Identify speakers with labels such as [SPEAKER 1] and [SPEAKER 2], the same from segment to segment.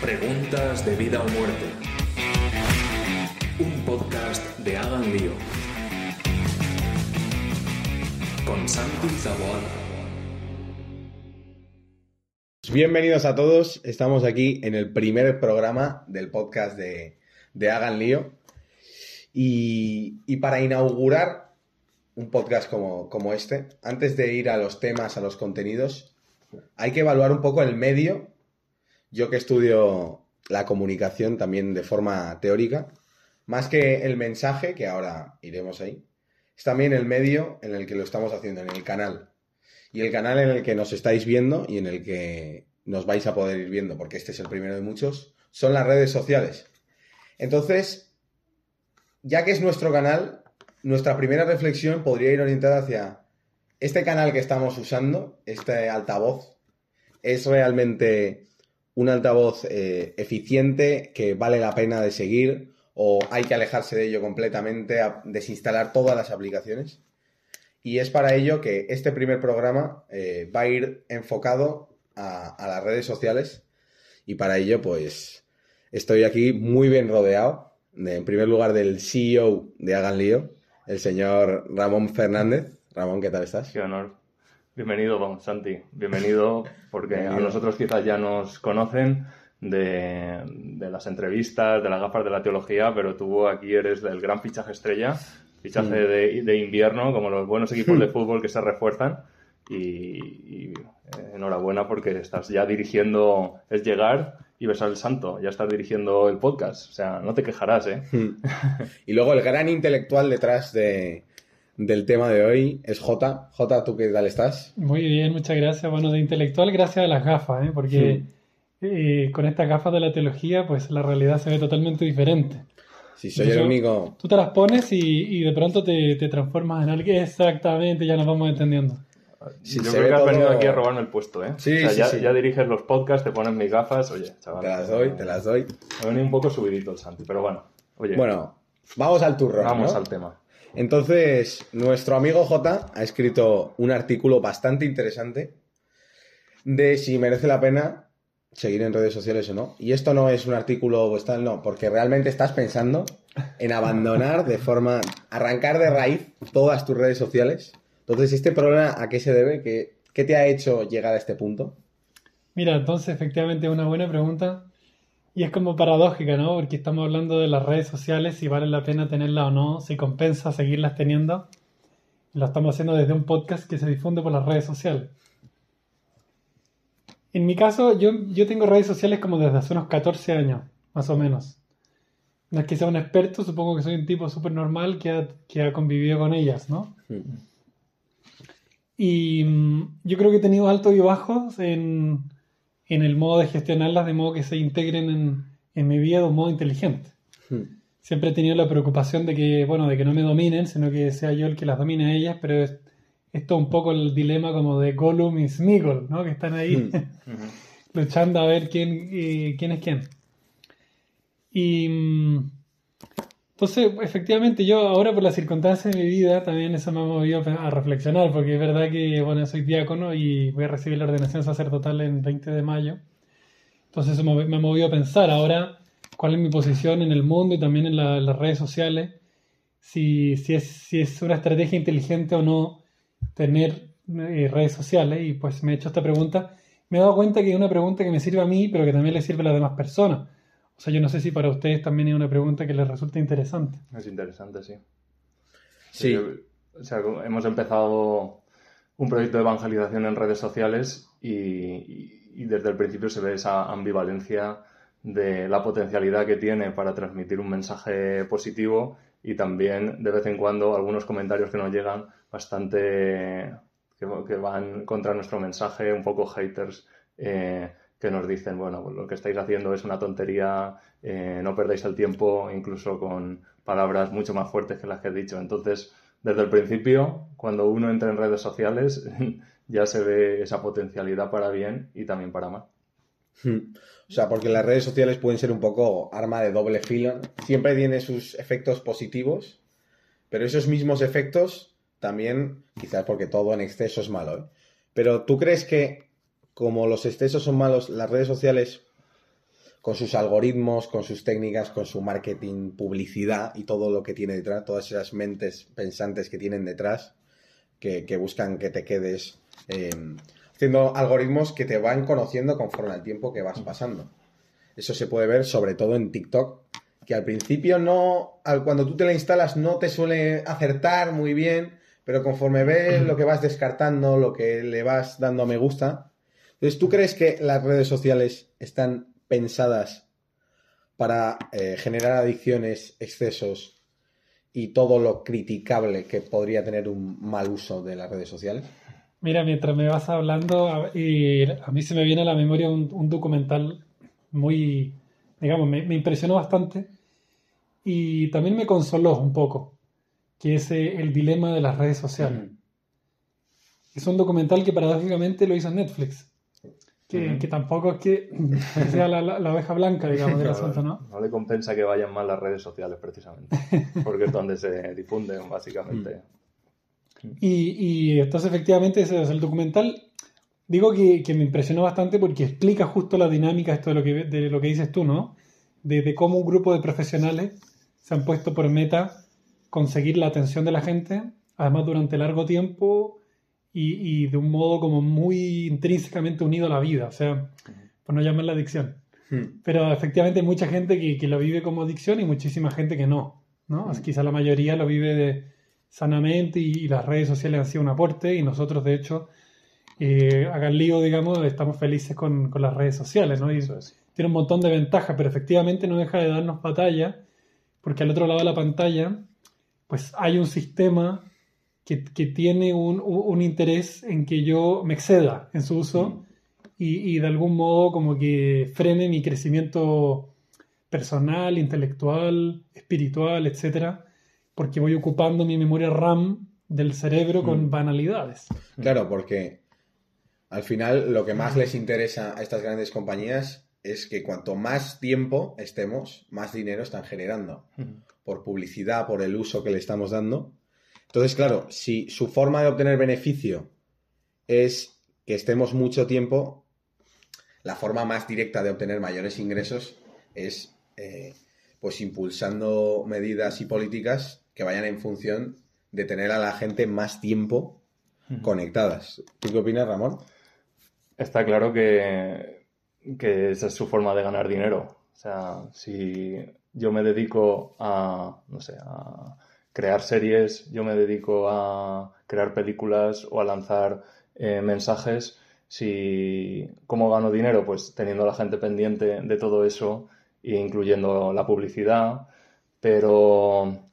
[SPEAKER 1] Preguntas de vida o muerte. Un podcast de Hagan Lío. Con Santi Zaboada.
[SPEAKER 2] Bienvenidos a todos, estamos aquí en el primer programa del podcast de, de Hagan Lío. Y, y para inaugurar un podcast como, como este, antes de ir a los temas, a los contenidos, hay que evaluar un poco el medio. Yo que estudio la comunicación también de forma teórica, más que el mensaje, que ahora iremos ahí, es también el medio en el que lo estamos haciendo, en el canal. Y el canal en el que nos estáis viendo y en el que nos vais a poder ir viendo, porque este es el primero de muchos, son las redes sociales. Entonces, ya que es nuestro canal, nuestra primera reflexión podría ir orientada hacia este canal que estamos usando, este altavoz, es realmente un altavoz eh, eficiente que vale la pena de seguir o hay que alejarse de ello completamente, a desinstalar todas las aplicaciones. Y es para ello que este primer programa eh, va a ir enfocado a, las redes sociales y para ello pues estoy aquí muy bien rodeado, de- en primer lugar del CEO de Hagan Lío, el señor Ramón Fernández. Ramón, ¿qué tal estás?
[SPEAKER 3] Qué honor. Bienvenido, don Santi. Bienvenido, porque a nosotros quizás ya nos conocen de, de las entrevistas, de las gafas de la teología, pero tú aquí eres del gran fichaje estrella, fichaje de, de invierno, como los buenos equipos de fútbol que se refuerzan. Y, y, eh, enhorabuena porque estás ya dirigiendo, es llegar y besar el santo, ya estás dirigiendo el podcast, o sea, no te quejarás, ¿eh?
[SPEAKER 2] Y luego el gran intelectual detrás de, del tema de hoy es Jota. Jota, ¿tú qué tal estás?
[SPEAKER 4] Muy bien, muchas gracias. Bueno, de intelectual gracias a las gafas, ¿eh? porque eh, con estas gafas de la teología, pues la realidad se ve totalmente diferente.
[SPEAKER 2] Si soy el
[SPEAKER 4] Yo-
[SPEAKER 2] único...
[SPEAKER 4] Tú te las pones y, y de pronto te, te transformas en alguien. Exactamente, ya nos vamos entendiendo.
[SPEAKER 2] Sí,
[SPEAKER 3] Yo creo que has
[SPEAKER 2] todo-
[SPEAKER 3] venido aquí a robarme el puesto, ¿eh?
[SPEAKER 2] Sí,
[SPEAKER 3] O sea,
[SPEAKER 2] sí,
[SPEAKER 3] ya,
[SPEAKER 2] sí.
[SPEAKER 3] ya diriges los podcasts, te pones mis gafas, oye, chaval.
[SPEAKER 2] Te las doy, te las doy.
[SPEAKER 3] Me ha venido un poco subidito el Santi, pero bueno, oye,
[SPEAKER 2] Bueno, vamos al turrón,
[SPEAKER 3] vamos
[SPEAKER 2] ¿no?
[SPEAKER 3] al tema.
[SPEAKER 2] Entonces, nuestro amigo J ha escrito un artículo bastante interesante de si merece la pena seguir en redes sociales o no. Y esto no es un artículo no, porque realmente estás pensando en abandonar de forma, arrancar de raíz todas tus redes sociales. Entonces, ¿este problema a qué se debe? ¿Qué, te ha hecho llegar a este punto?
[SPEAKER 4] Mira, entonces efectivamente una buena pregunta y es como paradójica, ¿no? Porque estamos hablando de las redes sociales, si vale la pena tenerlas o no, si compensa seguirlas teniendo. Lo estamos haciendo desde un podcast que se difunde por las redes sociales. En mi caso, yo, yo tengo redes sociales como desde hace unos 14 años, más o menos. No es que sea un experto, supongo que soy un tipo súper normal que ha, que ha convivido con ellas, ¿no? Y mm, yo creo que he tenido altos y bajos en, en el modo de gestionarlas de modo que se integren en, en mi vida de un modo inteligente. Siempre he tenido la preocupación de que, bueno, de que no me dominen, sino que sea yo el que las domine a ellas, pero es, esto un poco el dilema como de Gollum y Smeagol, ¿no? Que están ahí luchando a ver quién, eh, quién es quién. Y mm, entonces, efectivamente, yo ahora por las circunstancias de mi vida también eso me ha movido a reflexionar, porque es verdad que, bueno, soy diácono y voy a recibir la ordenación sacerdotal en 20 de mayo. Entonces eso me ha movido a pensar ahora cuál es mi posición en el mundo y también en, la- las redes sociales, si, si, es, si es una estrategia inteligente o no tener eh, redes sociales. Y pues me he hecho esta pregunta. Me he dado cuenta que es una pregunta que me sirve a mí, pero que también le sirve a las demás personas. O sea, yo no sé si para ustedes también es una pregunta que les resulta interesante.
[SPEAKER 3] Es interesante, sí.
[SPEAKER 2] Sí.
[SPEAKER 3] Yo- o sea, hemos empezado un proyecto de evangelización en redes sociales y, y- y desde el principio se ve esa ambivalencia de la potencialidad que tiene para transmitir un mensaje positivo y también de vez en cuando algunos comentarios que nos llegan bastante que, que van contra nuestro mensaje, un poco haters, eh, que nos dicen, bueno, pues lo que estáis haciendo es una tontería, eh, no perdáis el tiempo, incluso con palabras mucho más fuertes que las que he dicho. Entonces, desde el principio, cuando uno entra en redes sociales, ya se ve esa potencialidad para bien y también para mal.
[SPEAKER 2] O sea, porque las redes sociales pueden ser un poco arma de doble filo. Siempre tiene sus efectos positivos, pero esos mismos efectos también, quizás porque todo en exceso es malo, ¿eh? Pero ¿tú crees que como los excesos son malos, las redes sociales con sus algoritmos, con sus técnicas, con su marketing, publicidad y todo lo que tiene detrás, todas esas mentes pensantes que tienen detrás, que, que buscan que te quedes eh, haciendo algoritmos que te van conociendo conforme al tiempo que vas pasando. Eso se puede ver sobre todo en TikTok, que al principio no, cuando tú te la instalas no te suele acertar muy bien, pero conforme ves lo que vas descartando, lo que le vas dando a me gusta, entonces tú crees que las redes sociales están pensadas para eh, generar adicciones, excesos y todo lo criticable que podría tener un mal uso de las redes sociales?
[SPEAKER 4] Mira, mientras me vas hablando, a, y a mí se me viene a la memoria un, un documental muy, digamos, me, me, impresionó bastante y también me consoló un poco, que es eh, El dilema de las redes sociales. Es un documental que paradójicamente lo hizo Netflix. Que, que, tampoco es que sea la, la, la oveja blanca, digamos, del asunto, ¿no?
[SPEAKER 3] No le compensa que vayan mal las redes sociales, precisamente, porque es donde se difunden, básicamente.
[SPEAKER 4] Y, y entonces, efectivamente, ese es el documental. Digo que, que, me impresionó bastante porque explica justo la dinámica esto de lo que, de lo que dices tú, ¿no? De, de cómo un grupo de profesionales se han puesto por meta conseguir la atención de la gente, además durante largo tiempo y, y, de un modo como muy intrínsecamente unido a la vida, o sea, por no llamarla adicción. Hmm. Pero efectivamente hay mucha gente que, que, lo vive como adicción y muchísima gente que no, ¿no? Hmm. Quizá la mayoría lo vive de, sanamente y, y, las redes sociales han sido un aporte y nosotros de hecho, eh, hagan lío, digamos, estamos felices con, con, las redes sociales, ¿no? Y Eso es. tiene un montón de ventajas, pero efectivamente no deja de darnos batalla porque al otro lado de la pantalla, pues hay un sistema que, que tiene un, un, interés en que yo me exceda en su uso y, y, de algún modo como que frene mi crecimiento personal, intelectual, espiritual, etcétera, porque voy ocupando mi memoria RAM del cerebro con mm. banalidades.
[SPEAKER 2] Claro, porque al final lo que más les interesa a estas grandes compañías es que cuanto más tiempo estemos, más dinero están generando. Por publicidad, por el uso que le estamos dando. Entonces, claro, si su forma de obtener beneficio es que estemos mucho tiempo, la forma más directa de obtener mayores ingresos es eh, pues impulsando medidas y políticas que vayan en función de tener a la gente más tiempo conectadas. ¿Tú qué opinas, Ramón?
[SPEAKER 3] Está claro que que esa es su forma de ganar dinero. O sea, si yo me dedico a, no sé, a crear series, yo me dedico a crear películas o a lanzar eh, mensajes, si, ¿cómo gano dinero? Pues teniendo a la gente pendiente de todo eso e incluyendo la publicidad, pero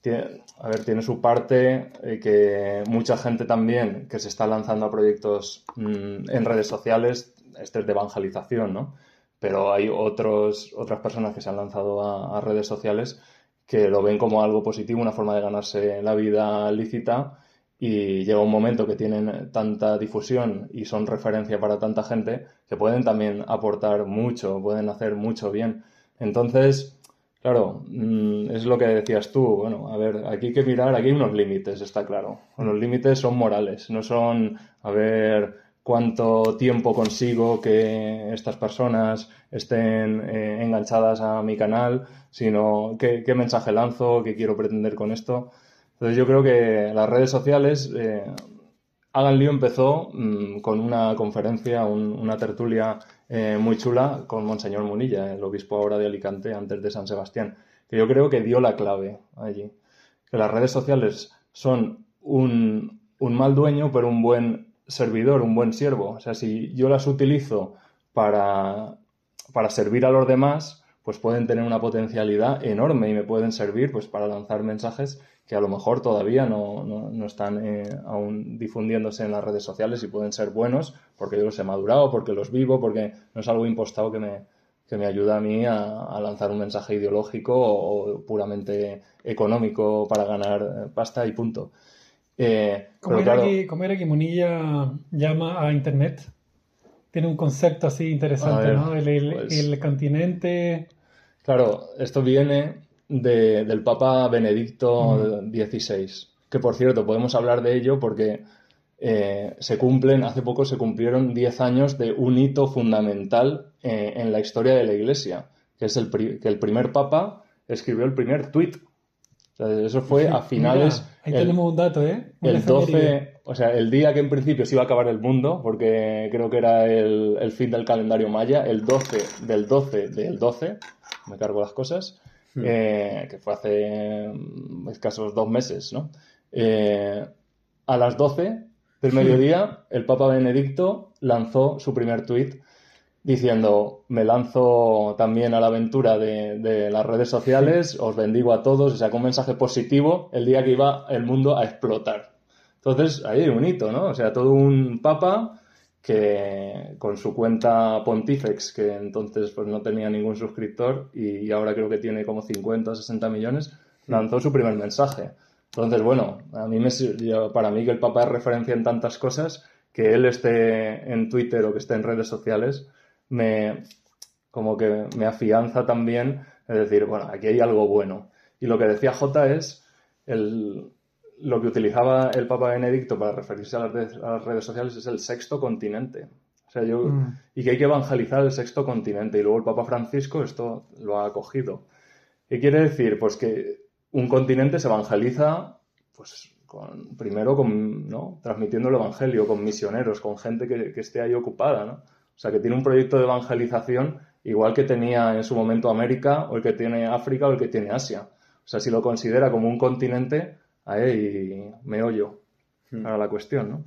[SPEAKER 3] tiene, a ver, tiene su parte eh, que mucha gente también que se está lanzando a proyectos mmm, en redes sociales este es de evangelización, ¿no? Pero hay otros, otras personas que se han lanzado a, a, redes sociales que lo ven como algo positivo, una forma de ganarse la vida lícita y llega un momento que tienen tanta difusión y son referencia para tanta gente que pueden también aportar mucho, pueden hacer mucho bien. Entonces, claro, mm, es lo que decías tú, bueno, a ver, aquí hay que mirar, aquí hay unos límites, está claro. Los límites son morales, no son, a ver, cuánto tiempo consigo que estas personas estén eh, enganchadas a mi canal, sino qué, qué, mensaje lanzo, qué quiero pretender con esto. Entonces yo creo que las redes sociales, eh, empezó mmm, con una conferencia, un, una tertulia eh, muy chula con Monseñor Munilla, el obispo ahora de Alicante, antes de San Sebastián, que yo creo que dio la clave allí. Que las redes sociales son un, un mal dueño, pero un buen servidor, un buen siervo. O sea, si yo las utilizo para, para servir a los demás, pues pueden tener una potencialidad enorme y me pueden servir pues para lanzar mensajes que a lo mejor todavía no, no, no están eh, aún difundiéndose en las redes sociales y pueden ser buenos porque yo los he madurado, porque los vivo, porque no es algo impostado que me, que me ayuda a mí a, a lanzar un mensaje ideológico o, o, puramente económico para ganar pasta y punto.
[SPEAKER 4] Eh, ¿Cómo, era claro, que, ¿Cómo, era que, Munilla llama a Internet? Tiene un concepto así interesante, ver, ¿no? El, el, pues, el, continente.
[SPEAKER 3] Claro, esto viene de, del Papa Benedicto XVI, mm. que por cierto podemos hablar de ello porque eh, se cumplen, hace poco se cumplieron 10 años de un hito fundamental eh, en la historia de la Iglesia, que es el, pri- que el primer papa escribió el primer tuit. O sea, eso fue a finales...
[SPEAKER 4] Mira, ahí
[SPEAKER 3] el-
[SPEAKER 4] tenemos un dato, ¿eh?
[SPEAKER 3] El
[SPEAKER 4] efeméride.
[SPEAKER 3] 12, o sea, el día que en principio se iba a acabar el mundo, porque creo que era el, el fin del calendario maya, el 12 del 12 del 12, me cargo las cosas, eh, que fue hace mm, escasos dos meses, ¿no? Eh, a las 12 del mediodía, el Papa Benedicto lanzó su primer tuit diciendo, me lanzo también a la aventura de, de las redes sociales, os bendigo a todos, y sacó un mensaje positivo el día que iba el mundo a explotar. Entonces, ahí hay un hito, ¿no? O sea, todo un papa que con su cuenta Pontifex, que entonces pues no tenía ningún suscriptor y ahora creo que tiene como 50 o 60 millones, lanzó su primer mensaje. Entonces, bueno, a mí me, para mí que el Papa es referencia en tantas cosas, que él esté en Twitter o que esté en redes sociales, me como que me afianza también, es decir, bueno, aquí hay algo bueno. Y lo que decía J es el, lo que utilizaba el Papa Benedicto para referirse a las, redes, a las redes sociales es el sexto continente. O sea, yo,
[SPEAKER 4] Mm.
[SPEAKER 3] y que hay que evangelizar el sexto continente. Y luego el Papa Francisco esto lo ha acogido. ¿Qué quiere decir? Pues que un continente se evangeliza, pues con, primero con, ¿no? transmitiendo el evangelio, con misioneros, con gente que, que esté ahí ocupada, ¿no? O sea, que tiene un proyecto de evangelización igual que tenía en su momento América, o el que tiene África, o el que tiene Asia. O sea, si lo considera como un continente, ahí me oyo para la cuestión, ¿no?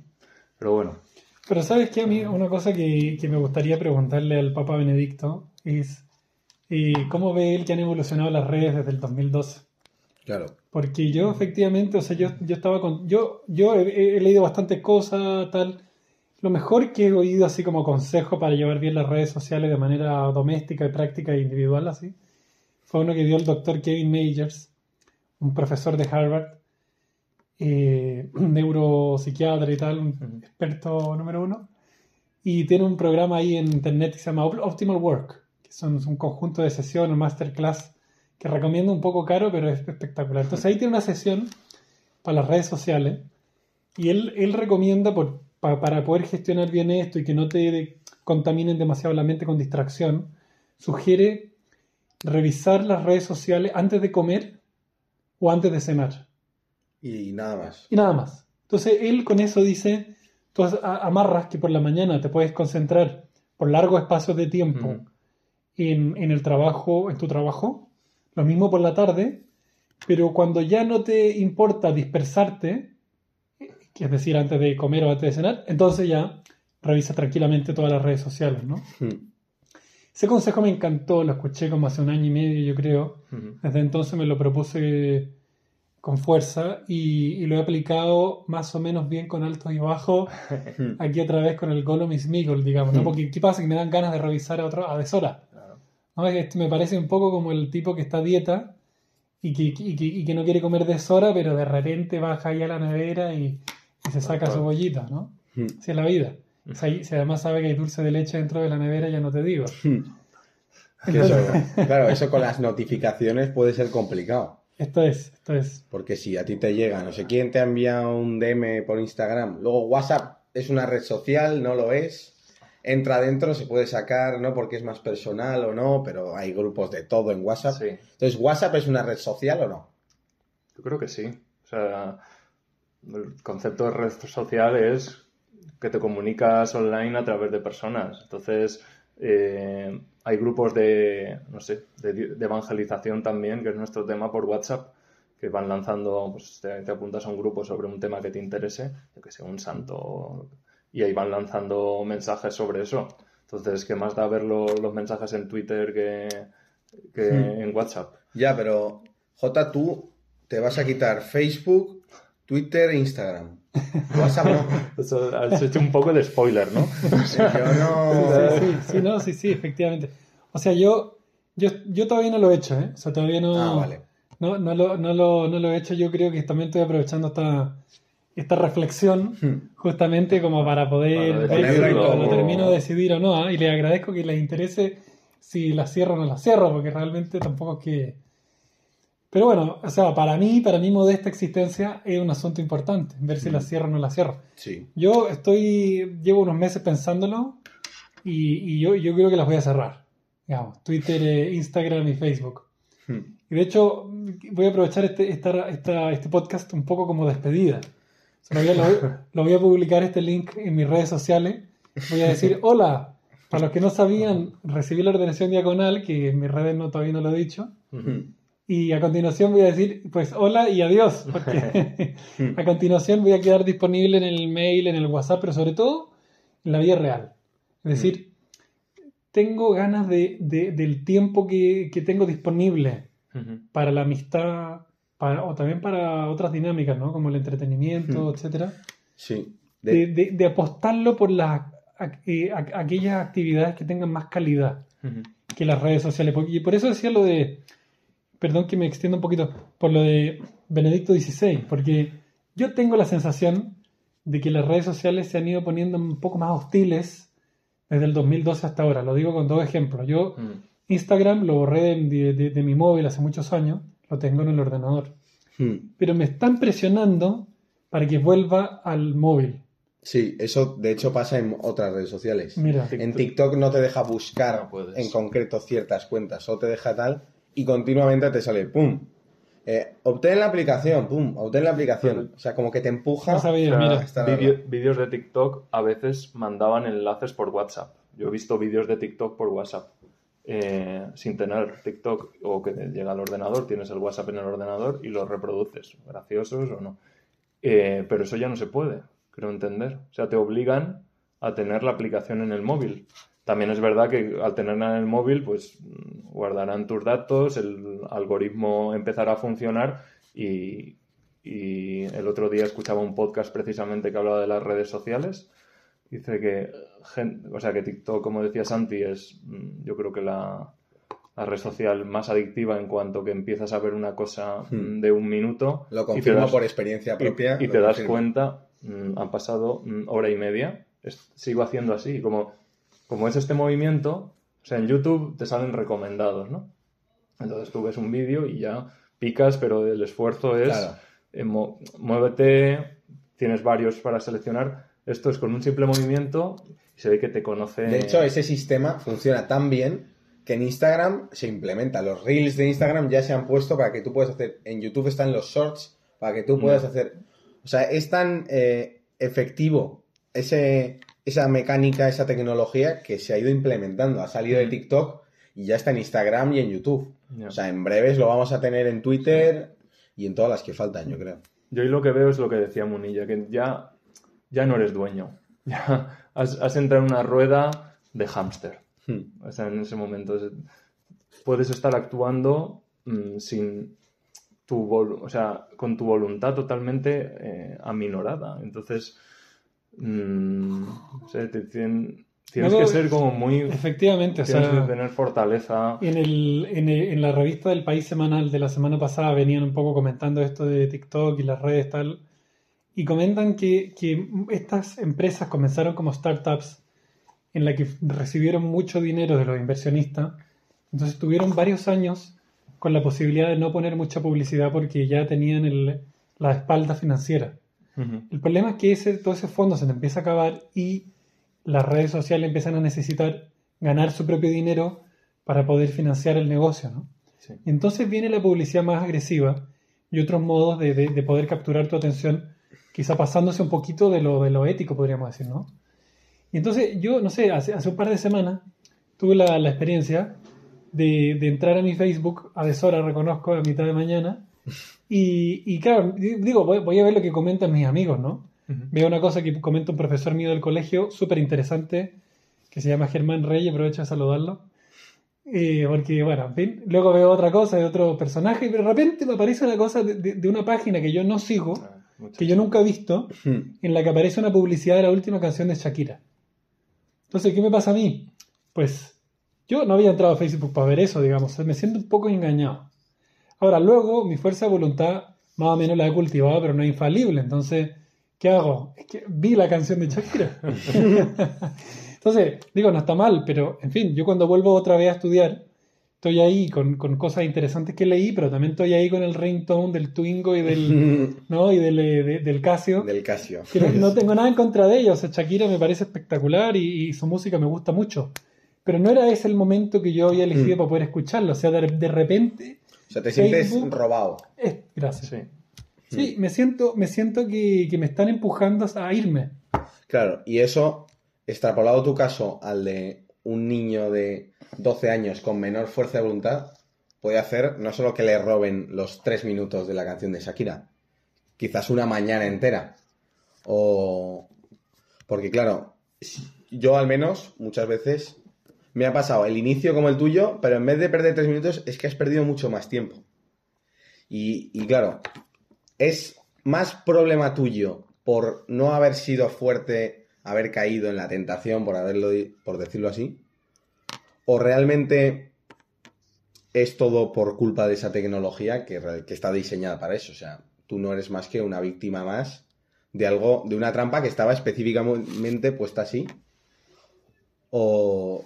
[SPEAKER 3] Pero bueno.
[SPEAKER 4] Pero sabes que a mí una cosa que, que me gustaría preguntarle al Papa Benedicto es eh, cómo ve él que han evolucionado las redes desde el 2012.
[SPEAKER 2] Claro.
[SPEAKER 4] Porque yo efectivamente, o sea, yo, yo estaba con... Yo, yo he, he leído bastantes cosas, tal. Lo mejor que he oído así como consejo para llevar bien las redes sociales de manera doméstica y práctica e individual así, fue uno que dio el doctor Kevin Majors, un profesor de Harvard, eh, un neuropsiquiatra y tal, un experto número uno, y tiene un programa ahí en internet que se llama Op- Optimal Work, que son un conjunto de sesiones, masterclass, que recomiendo un poco caro, pero es espectacular. Entonces ahí tiene una sesión para las redes sociales y él, él recomienda por- pa- para poder gestionar bien esto y que no te contaminen demasiado la mente con distracción, sugiere revisar las redes sociales antes de comer o antes de cenar.
[SPEAKER 2] Y nada más.
[SPEAKER 4] Y nada más. Entonces él con eso dice, tú amarras que por la mañana te puedes concentrar por largos espacios de tiempo en, en el trabajo, en tu trabajo, lo mismo por la tarde, pero cuando ya no te importa dispersarte, que es decir, antes de comer o antes de cenar, entonces ya revisa tranquilamente todas las redes sociales, ¿no?
[SPEAKER 2] Hmm.
[SPEAKER 4] Ese consejo me encantó, lo escuché como hace un año y medio, yo creo.
[SPEAKER 3] Ujú.
[SPEAKER 4] Desde entonces me lo propuse con fuerza y, y lo he aplicado más o menos bien con altos y bajos. Aquí otra vez con el Gollum y Smeagol, digamos, ¿no? Porque ¿qué pasa? Que me dan ganas de revisar a otro a deshora.
[SPEAKER 3] Claro.
[SPEAKER 4] ¿no? Es que esto me parece un poco como el tipo que está a dieta y que, y que, y que no quiere comer deshora, pero de repente baja ahí a la nevera y, y se saca su bollita, ¿no?
[SPEAKER 2] Hmm.
[SPEAKER 4] Así es la vida. O sea, y si además sabe que hay dulce de leche dentro de la nevera, ya no te digo.
[SPEAKER 2] Eso- claro, eso con las notificaciones puede ser complicado.
[SPEAKER 4] Esto es, esto es.
[SPEAKER 2] Porque si a ti te llega, no sé quién te ha enviado un DM por Instagram, luego WhatsApp es una red social, no lo es. Entra adentro, se puede sacar, ¿no? Porque es más personal o no, pero hay grupos de todo en WhatsApp.
[SPEAKER 3] Sí,
[SPEAKER 2] Entonces, ¿WhatsApp es una red social o no?
[SPEAKER 3] yo creo que sí. O sea, el concepto de red social es que te comunicas online a través de personas. Entonces, eh, hay grupos de, no sé, de, de evangelización también, que es nuestro tema por WhatsApp, que van lanzando, pues te, te apuntas a un grupo sobre un tema que te interese, yo que sé, un santo, y ahí van lanzando mensajes sobre eso. Entonces, ¿qué más da ver lo- los mensajes en Twitter que, que
[SPEAKER 2] Hmm.
[SPEAKER 3] en WhatsApp?
[SPEAKER 2] Ya, pero J, tú te vas a quitar Facebook, Twitter e Instagram. WhatsApp no.
[SPEAKER 3] Eso, has hecho un poco de spoiler, ¿no?
[SPEAKER 2] Yo no.
[SPEAKER 4] Sí, sí, sí, no, sí, sí, efectivamente. O sea, yo, yo, yo todavía no lo he hecho, ¿eh? O sea, todavía no,
[SPEAKER 2] Ah, vale.
[SPEAKER 4] no, no, lo, no, lo, no lo he hecho. Yo creo que también estoy aprovechando esta, esta reflexión
[SPEAKER 2] Hmm.
[SPEAKER 4] justamente como para poder
[SPEAKER 3] Para
[SPEAKER 4] ver cuando termino de decidir o no. ¿ah? Y le agradezco que les interese si la cierro o no la cierro, porque realmente tampoco es que... Pero bueno, o sea, para mí, para mi modesta existencia, es un asunto importante, ver si la cierro o no la cierro.
[SPEAKER 2] Sí.
[SPEAKER 4] Yo estoy, llevo unos meses pensándolo y, y yo, yo creo que las voy a cerrar. Digamos, Twitter, eh, Instagram y Facebook.
[SPEAKER 2] Hmm.
[SPEAKER 4] Y de hecho, voy a aprovechar este, esta- esta- este podcast un poco como despedida. O sea, lo, voy a, lo voy- lo voy a publicar este link en mis redes sociales. Voy a decir, hola, para los que no sabían, recibí la ordenación diagonal, que en mis redes no, todavía no lo he dicho.
[SPEAKER 2] Hmm.
[SPEAKER 4] Y a continuación voy a decir, pues hola y adiós, porque a continuación voy a quedar disponible en el mail, en el WhatsApp, pero sobre todo en la vida real. Es decir, tengo ganas de, de- del tiempo que, que tengo disponible para la amistad, para, o también para otras dinámicas, ¿no? Como el entretenimiento,
[SPEAKER 2] Hmm.
[SPEAKER 4] etcétera.
[SPEAKER 2] Sí.
[SPEAKER 4] De,
[SPEAKER 2] De-
[SPEAKER 4] apostarlo por las eh, aquellas actividades que tengan más calidad
[SPEAKER 3] Ujú.
[SPEAKER 4] que las redes sociales. Porque- Y por eso decía lo de, perdón que me extienda un poquito, por lo de Benedicto XVI, porque yo tengo la sensación de que las redes sociales se han ido poniendo un poco más hostiles desde el 2012 hasta ahora. Lo digo con dos ejemplos. Yo
[SPEAKER 3] Mm.
[SPEAKER 4] Instagram lo borré de, de- de mi móvil hace muchos años, lo tengo en el ordenador,
[SPEAKER 2] Hmm.
[SPEAKER 4] pero me están presionando para que vuelva al móvil.
[SPEAKER 2] Sí, eso de hecho pasa en otras redes sociales.
[SPEAKER 4] Mira,
[SPEAKER 2] En TikTok no te deja buscar
[SPEAKER 3] No
[SPEAKER 2] en concreto ciertas cuentas, o te deja tal y continuamente te sale ¡pum! Eh, obtén la aplicación, ¡pum! Obtén la aplicación. O sea, como que te empuja.
[SPEAKER 4] no sabía,
[SPEAKER 3] O sea,
[SPEAKER 4] mira.
[SPEAKER 3] vídeos de TikTok a veces mandaban enlaces por WhatsApp. Yo he visto vídeos de TikTok por WhatsApp. eh, sin tener TikTok o que te llega al ordenador, tienes el WhatsApp en el ordenador y los reproduces, graciosos o no. Eh, pero eso ya no se puede, creo entender. O sea, te obligan a tener la aplicación en el móvil. También es verdad que al tenerla en el móvil, pues guardarán tus datos, el algoritmo empezará a funcionar y, y el otro día escuchaba un podcast precisamente que hablaba de las redes sociales. Dice que, o sea, que TikTok, como decía Santi, es mm, yo creo que la, la red social más adictiva en cuanto que empiezas a ver una cosa mm,
[SPEAKER 2] Hmm.
[SPEAKER 3] de un minuto.
[SPEAKER 2] Lo confirmo
[SPEAKER 3] das-
[SPEAKER 2] por experiencia propia.
[SPEAKER 3] Y, te das cuenta, mm, han pasado hora y media, sigo haciendo así. Como, como es este movimiento, o sea, en YouTube te salen recomendados, ¿no? Entonces tú ves un vídeo y ya picas, pero el esfuerzo es
[SPEAKER 2] Claro.
[SPEAKER 3] eh, muévete, tienes varios para seleccionar. Esto es con un simple movimiento y se ve que te conoce.
[SPEAKER 2] De hecho, ese sistema funciona tan bien que en Instagram se implementa. Los reels de Instagram ya se han puesto para que tú puedas hacer. En YouTube están los shorts para que tú puedas hacer. O sea, es tan eh, efectivo ese, esa mecánica, esa tecnología que se ha ido implementando. Ha salido de. TikTok y ya está en Instagram y en YouTube. O sea, en breves lo vamos a tener en Twitter y en todas las que faltan, yo creo.
[SPEAKER 3] Yo ahí lo que veo es lo que decía Munilla, que ya, ya no eres dueño. Ya has, has entrado en una rueda de hámster.
[SPEAKER 2] Hmm.
[SPEAKER 3] O sea, en ese momento es- puedes estar actuando mm, sin tu vol- o sea, con tu voluntad totalmente eh, aminorada. Entonces, mm, te- tien- tienes
[SPEAKER 4] Luego,
[SPEAKER 3] que ser como muy...
[SPEAKER 4] Efectivamente, o
[SPEAKER 3] Tienes
[SPEAKER 4] sea,
[SPEAKER 3] que tener fortaleza.
[SPEAKER 4] En, el, en, el- en la revista del País Semanal de la semana pasada venían un poco comentando esto de TikTok y las redes tal, y comentan que, que estas empresas comenzaron como startups en la que recibieron mucho dinero de los inversionistas, entonces tuvieron varios años con la posibilidad de no poner mucha publicidad porque ya tenían el- la espalda financiera. El problema es que ese, todo ese fondo se te empieza a acabar y las redes sociales empiezan a necesitar ganar su propio dinero para poder financiar el negocio, ¿no?
[SPEAKER 3] Sí.
[SPEAKER 4] Entonces viene la publicidad más agresiva y otros modos de, de- de poder capturar tu atención, quizá pasándose un poquito de lo, de lo ético, podríamos decir, ¿no? Y entonces yo, no sé, hace, hace un par de semanas tuve la, la experiencia de, de entrar a mi Facebook a deshora, reconozco, a mitad de mañana, y, y claro, digo, voy, voy a ver lo que comentan mis amigos, ¿no? Veo una cosa que comenta un profesor mío del colegio, súper interesante, que se llama Germán Rey, aprovecho de saludarlo. Eh, porque, bueno, en fin, luego veo otra cosa de otro personaje, pero de repente me aparece una cosa de, de- de una página que yo no sigo,
[SPEAKER 3] Ah,
[SPEAKER 4] que yo nunca he visto,
[SPEAKER 2] Hmm.
[SPEAKER 4] en la que aparece una publicidad de la última canción de Shakira. Entonces, ¿qué me pasa a mí? Pues yo no había entrado a Facebook para ver eso, digamos, me siento un poco engañado. Ahora, luego, mi fuerza de voluntad más o menos la he cultivado, pero no es infalible. Entonces, ¿qué hago? Es que vi la canción de Shakira. Entonces, digo, no está mal, pero en fin, yo cuando vuelvo otra vez a estudiar, estoy ahí con, con cosas interesantes que leí, pero también estoy ahí con el ringtone del Twingo y del, ¿no? y del, eh, de- del Casio.
[SPEAKER 2] Del Casio.
[SPEAKER 4] Que no, no tengo nada en contra de ella. O sea, Shakira me parece espectacular y, y su música me gusta mucho. Pero no era ese el momento que yo había elegido
[SPEAKER 2] Mm.
[SPEAKER 4] para poder escucharla. O sea, de, de repente.
[SPEAKER 2] O sea, te sientes
[SPEAKER 4] Facebook-
[SPEAKER 2] robado.
[SPEAKER 4] es- gracias.
[SPEAKER 3] Sí.
[SPEAKER 4] Sí, me siento, me siento que, que me están empujando a irme.
[SPEAKER 2] Claro, y eso, extrapolado tu caso al de un niño de 12 años con menor fuerza de voluntad, puede hacer no solo que le roben los tres minutos de la canción de Shakira, quizás una mañana entera. O. Porque, claro, yo al menos muchas veces me ha pasado el inicio como el tuyo, pero en vez de perder tres minutos, es que has perdido mucho más tiempo. Y, claro, es más problema tuyo por no haber sido fuerte, haber caído en la tentación, por haberlo, por decirlo así, o realmente es todo por culpa de esa tecnología que, que está diseñada para eso. O sea, tú no eres más que una víctima más de algo, de una trampa que estaba específicamente puesta así. O.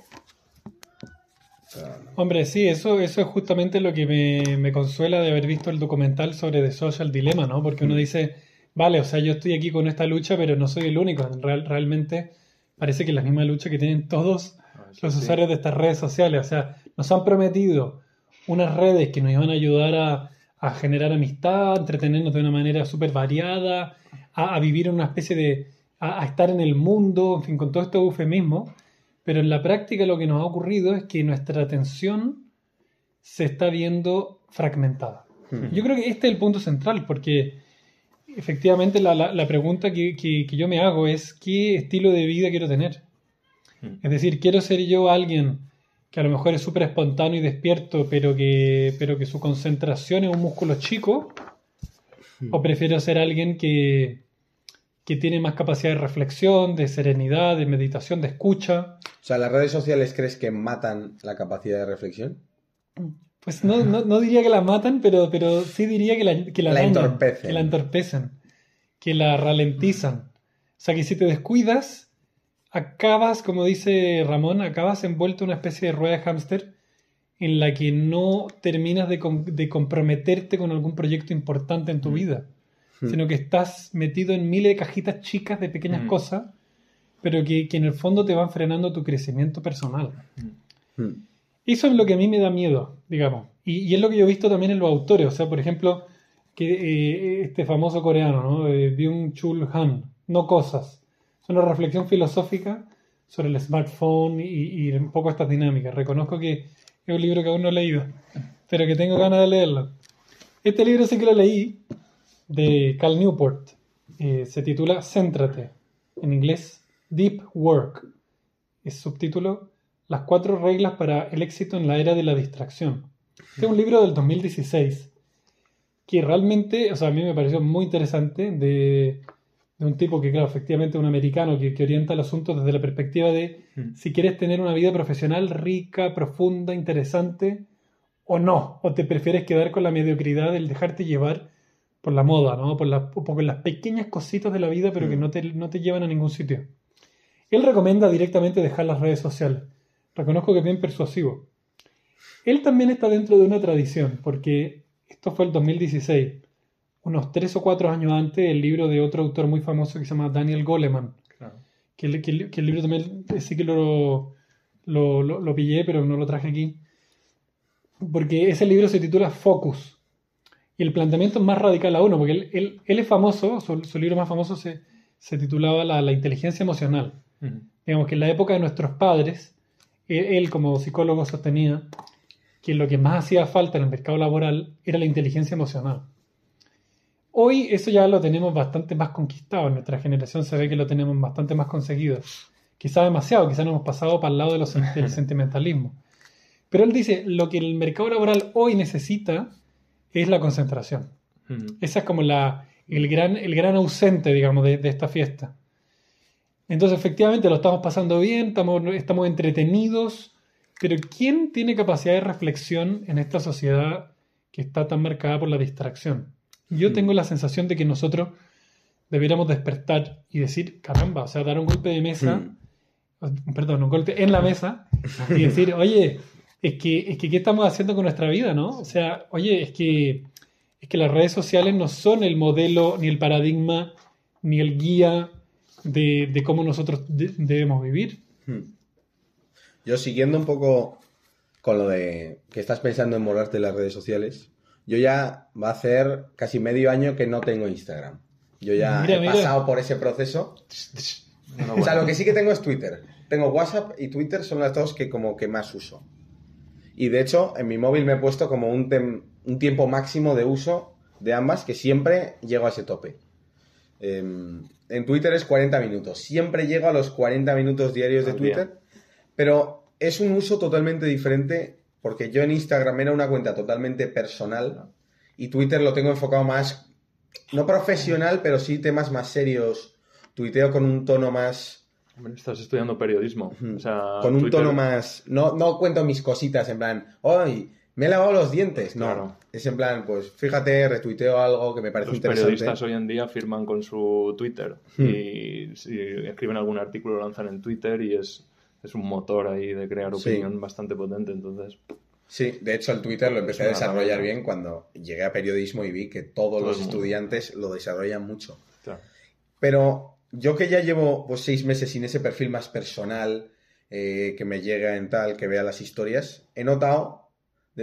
[SPEAKER 4] Hombre, sí, eso, eso es justamente lo que me, me consuela de haber visto el documental sobre The Social Dilemma, ¿no? Porque uno dice, vale, o sea, yo estoy aquí con esta lucha, pero no soy el único. Real- realmente parece que es la misma lucha que tienen todos
[SPEAKER 3] Ah,
[SPEAKER 4] los usuarios de estas redes sociales. O sea, nos han prometido unas redes que nos iban a ayudar a, a generar amistad, a entretenernos de una manera súper variada, a, a vivir en una especie de... A, a estar en el mundo, en fin, con todo estos eufemismos. Pero en la práctica lo que nos ha ocurrido es que nuestra atención se está viendo fragmentada. Yo creo que este es el punto central, porque efectivamente la, la- la pregunta que, que- que yo me hago es ¿qué estilo de vida quiero tener?
[SPEAKER 3] Mm.
[SPEAKER 4] Es decir, ¿quiero ser yo alguien que a lo mejor es súper espontáneo y despierto, pero que, pero que su concentración es un músculo chico? ¿O prefiero ser alguien que, que tiene más capacidad de reflexión, de serenidad, de meditación, de escucha?
[SPEAKER 2] O sea, ¿las redes sociales crees que matan la capacidad de reflexión?
[SPEAKER 4] Pues no, no, no diría que la matan, pero, pero sí diría que la, que la,
[SPEAKER 2] La
[SPEAKER 4] dañan,
[SPEAKER 2] entorpecen.
[SPEAKER 4] Que la entorpecen, que la ralentizan. O sea que si te descuidas, acabas, como dice Ramón, acabas envuelto en una especie de rueda de hámster en la que no terminas de, com- de comprometerte con algún proyecto importante en tu
[SPEAKER 3] Mm.
[SPEAKER 4] vida,
[SPEAKER 2] Mm.
[SPEAKER 4] sino que estás metido en miles de cajitas chicas de pequeñas
[SPEAKER 3] Mm.
[SPEAKER 4] cosas, pero que, que en el fondo te van frenando tu crecimiento personal.
[SPEAKER 2] Hmm.
[SPEAKER 4] Eso es lo que a mí me da miedo, digamos. Y, y es lo que yo he visto también en los autores. O sea, por ejemplo, que eh, este famoso coreano, ¿no? Eh, Byung-Chul Han, No Cosas. Es una reflexión filosófica sobre el smartphone y, y un poco estas dinámicas. Reconozco que es un libro que aún no he leído, pero que tengo ganas de leerlo. Este libro sí que lo leí, de Cal Newport. Eh, se titula Céntrate, en inglés Deep Work. Es subtítulo Las cuatro reglas para el éxito en la era de la distracción. Este es un libro del 2016 que realmente, o sea, a mí me pareció muy interesante de, de un tipo que, claro, efectivamente un americano que, que orienta el asunto desde la perspectiva de
[SPEAKER 3] Mm.
[SPEAKER 4] si quieres tener una vida profesional rica, profunda, interesante o no, o te prefieres quedar con la mediocridad del dejarte llevar por la moda, ¿no? Por, la- por las pequeñas cositas de la vida, pero que no te, no te llevan a ningún sitio. Él recomienda directamente dejar las redes sociales. Reconozco que es bien persuasivo. Él también está dentro de una tradición, porque esto fue el 2016. Unos tres o cuatro años antes, el libro de otro autor muy famoso que se llama Daniel Goleman,
[SPEAKER 3] Claro.
[SPEAKER 4] que el, que el- que el libro también eh, sí que lo, lo, lo- lo pillé, pero no lo traje aquí. Porque ese libro se titula Focus. El planteamiento es más radical aún, porque él, él- él es famoso, su, su libro más famoso se, se titulaba la, la inteligencia emocional.
[SPEAKER 3] Mm.
[SPEAKER 4] Digamos que en la época de nuestros padres, él, él como psicólogo sostenía que lo que más hacía falta en el mercado laboral era la inteligencia emocional. Hoy eso ya lo tenemos bastante más conquistado, en nuestra generación se ve que lo tenemos bastante más conseguido. Quizá demasiado, quizá nos hemos pasado para el lado de los, del sentimentalismo. Pero él dice, lo que el mercado laboral hoy necesita es la concentración.
[SPEAKER 3] Mm.
[SPEAKER 4] Esa es como la, el, gran, el gran ausente, digamos, de, de esta fiesta. Entonces, efectivamente, lo estamos pasando bien, estamos, estamos entretenidos, pero ¿quién tiene capacidad de reflexión en esta sociedad que está tan marcada por la distracción? Yo
[SPEAKER 2] Mm.
[SPEAKER 4] tengo la sensación de que nosotros deberíamos despertar y decir, caramba, o sea, dar un golpe de mesa,
[SPEAKER 2] Hmm.
[SPEAKER 4] perdón, un golpe en la mesa y decir, oye, es que, es que ¿qué estamos haciendo con nuestra vida, no? O sea, oye, es que, es que las redes sociales no son el modelo, ni el paradigma, ni el guía de, de cómo nosotros de- debemos vivir.
[SPEAKER 2] Hmm. Yo siguiendo un poco con lo de que estás pensando en borrarte las redes sociales, yo ya va a hacer casi medio año que no tengo Instagram. Yo ya
[SPEAKER 4] Mira,
[SPEAKER 2] he
[SPEAKER 4] mira.
[SPEAKER 2] pasado por ese proceso. O sea, lo que sí que tengo es Twitter. Tengo WhatsApp y Twitter son las dos que como que más uso. Y de hecho, en mi móvil me he puesto como un, tem- un tiempo máximo de uso de ambas, que siempre llego a ese tope. Em, en Twitter es 40 minutos. Siempre llego a los 40 minutos diarios de
[SPEAKER 3] día.
[SPEAKER 2] Twitter. Pero es un uso totalmente diferente porque yo en Instagram era una cuenta totalmente personal y Twitter lo tengo enfocado más, no profesional, pero sí temas más serios. Tuiteo con un tono más,
[SPEAKER 3] Hombre, Estás estudiando periodismo.
[SPEAKER 2] Ujú.
[SPEAKER 3] O sea,
[SPEAKER 2] con un
[SPEAKER 3] Twitter-
[SPEAKER 2] tono más, no, no cuento mis cositas en plan, hoy me he lavado los dientes. No,
[SPEAKER 3] Claro.
[SPEAKER 2] es en plan, pues fíjate, retuiteo algo que me parece
[SPEAKER 3] Los
[SPEAKER 2] interesante.
[SPEAKER 3] periodistas hoy en día firman con su Twitter
[SPEAKER 2] Hmm.
[SPEAKER 3] y si escriben algún artículo lo lanzan en Twitter y es, es un motor ahí de crear
[SPEAKER 2] Sí.
[SPEAKER 3] opinión bastante potente. Entonces,
[SPEAKER 2] Sí, de hecho el Twitter lo empecé a desarrollar bien cuando llegué a periodismo y vi que todos
[SPEAKER 3] Todo
[SPEAKER 2] los estudiantes lo desarrollan mucho.
[SPEAKER 3] claro.
[SPEAKER 2] Pero yo que ya llevo pues seis meses sin ese perfil más personal, eh, que me llega en tal, que vea las historias, he notado,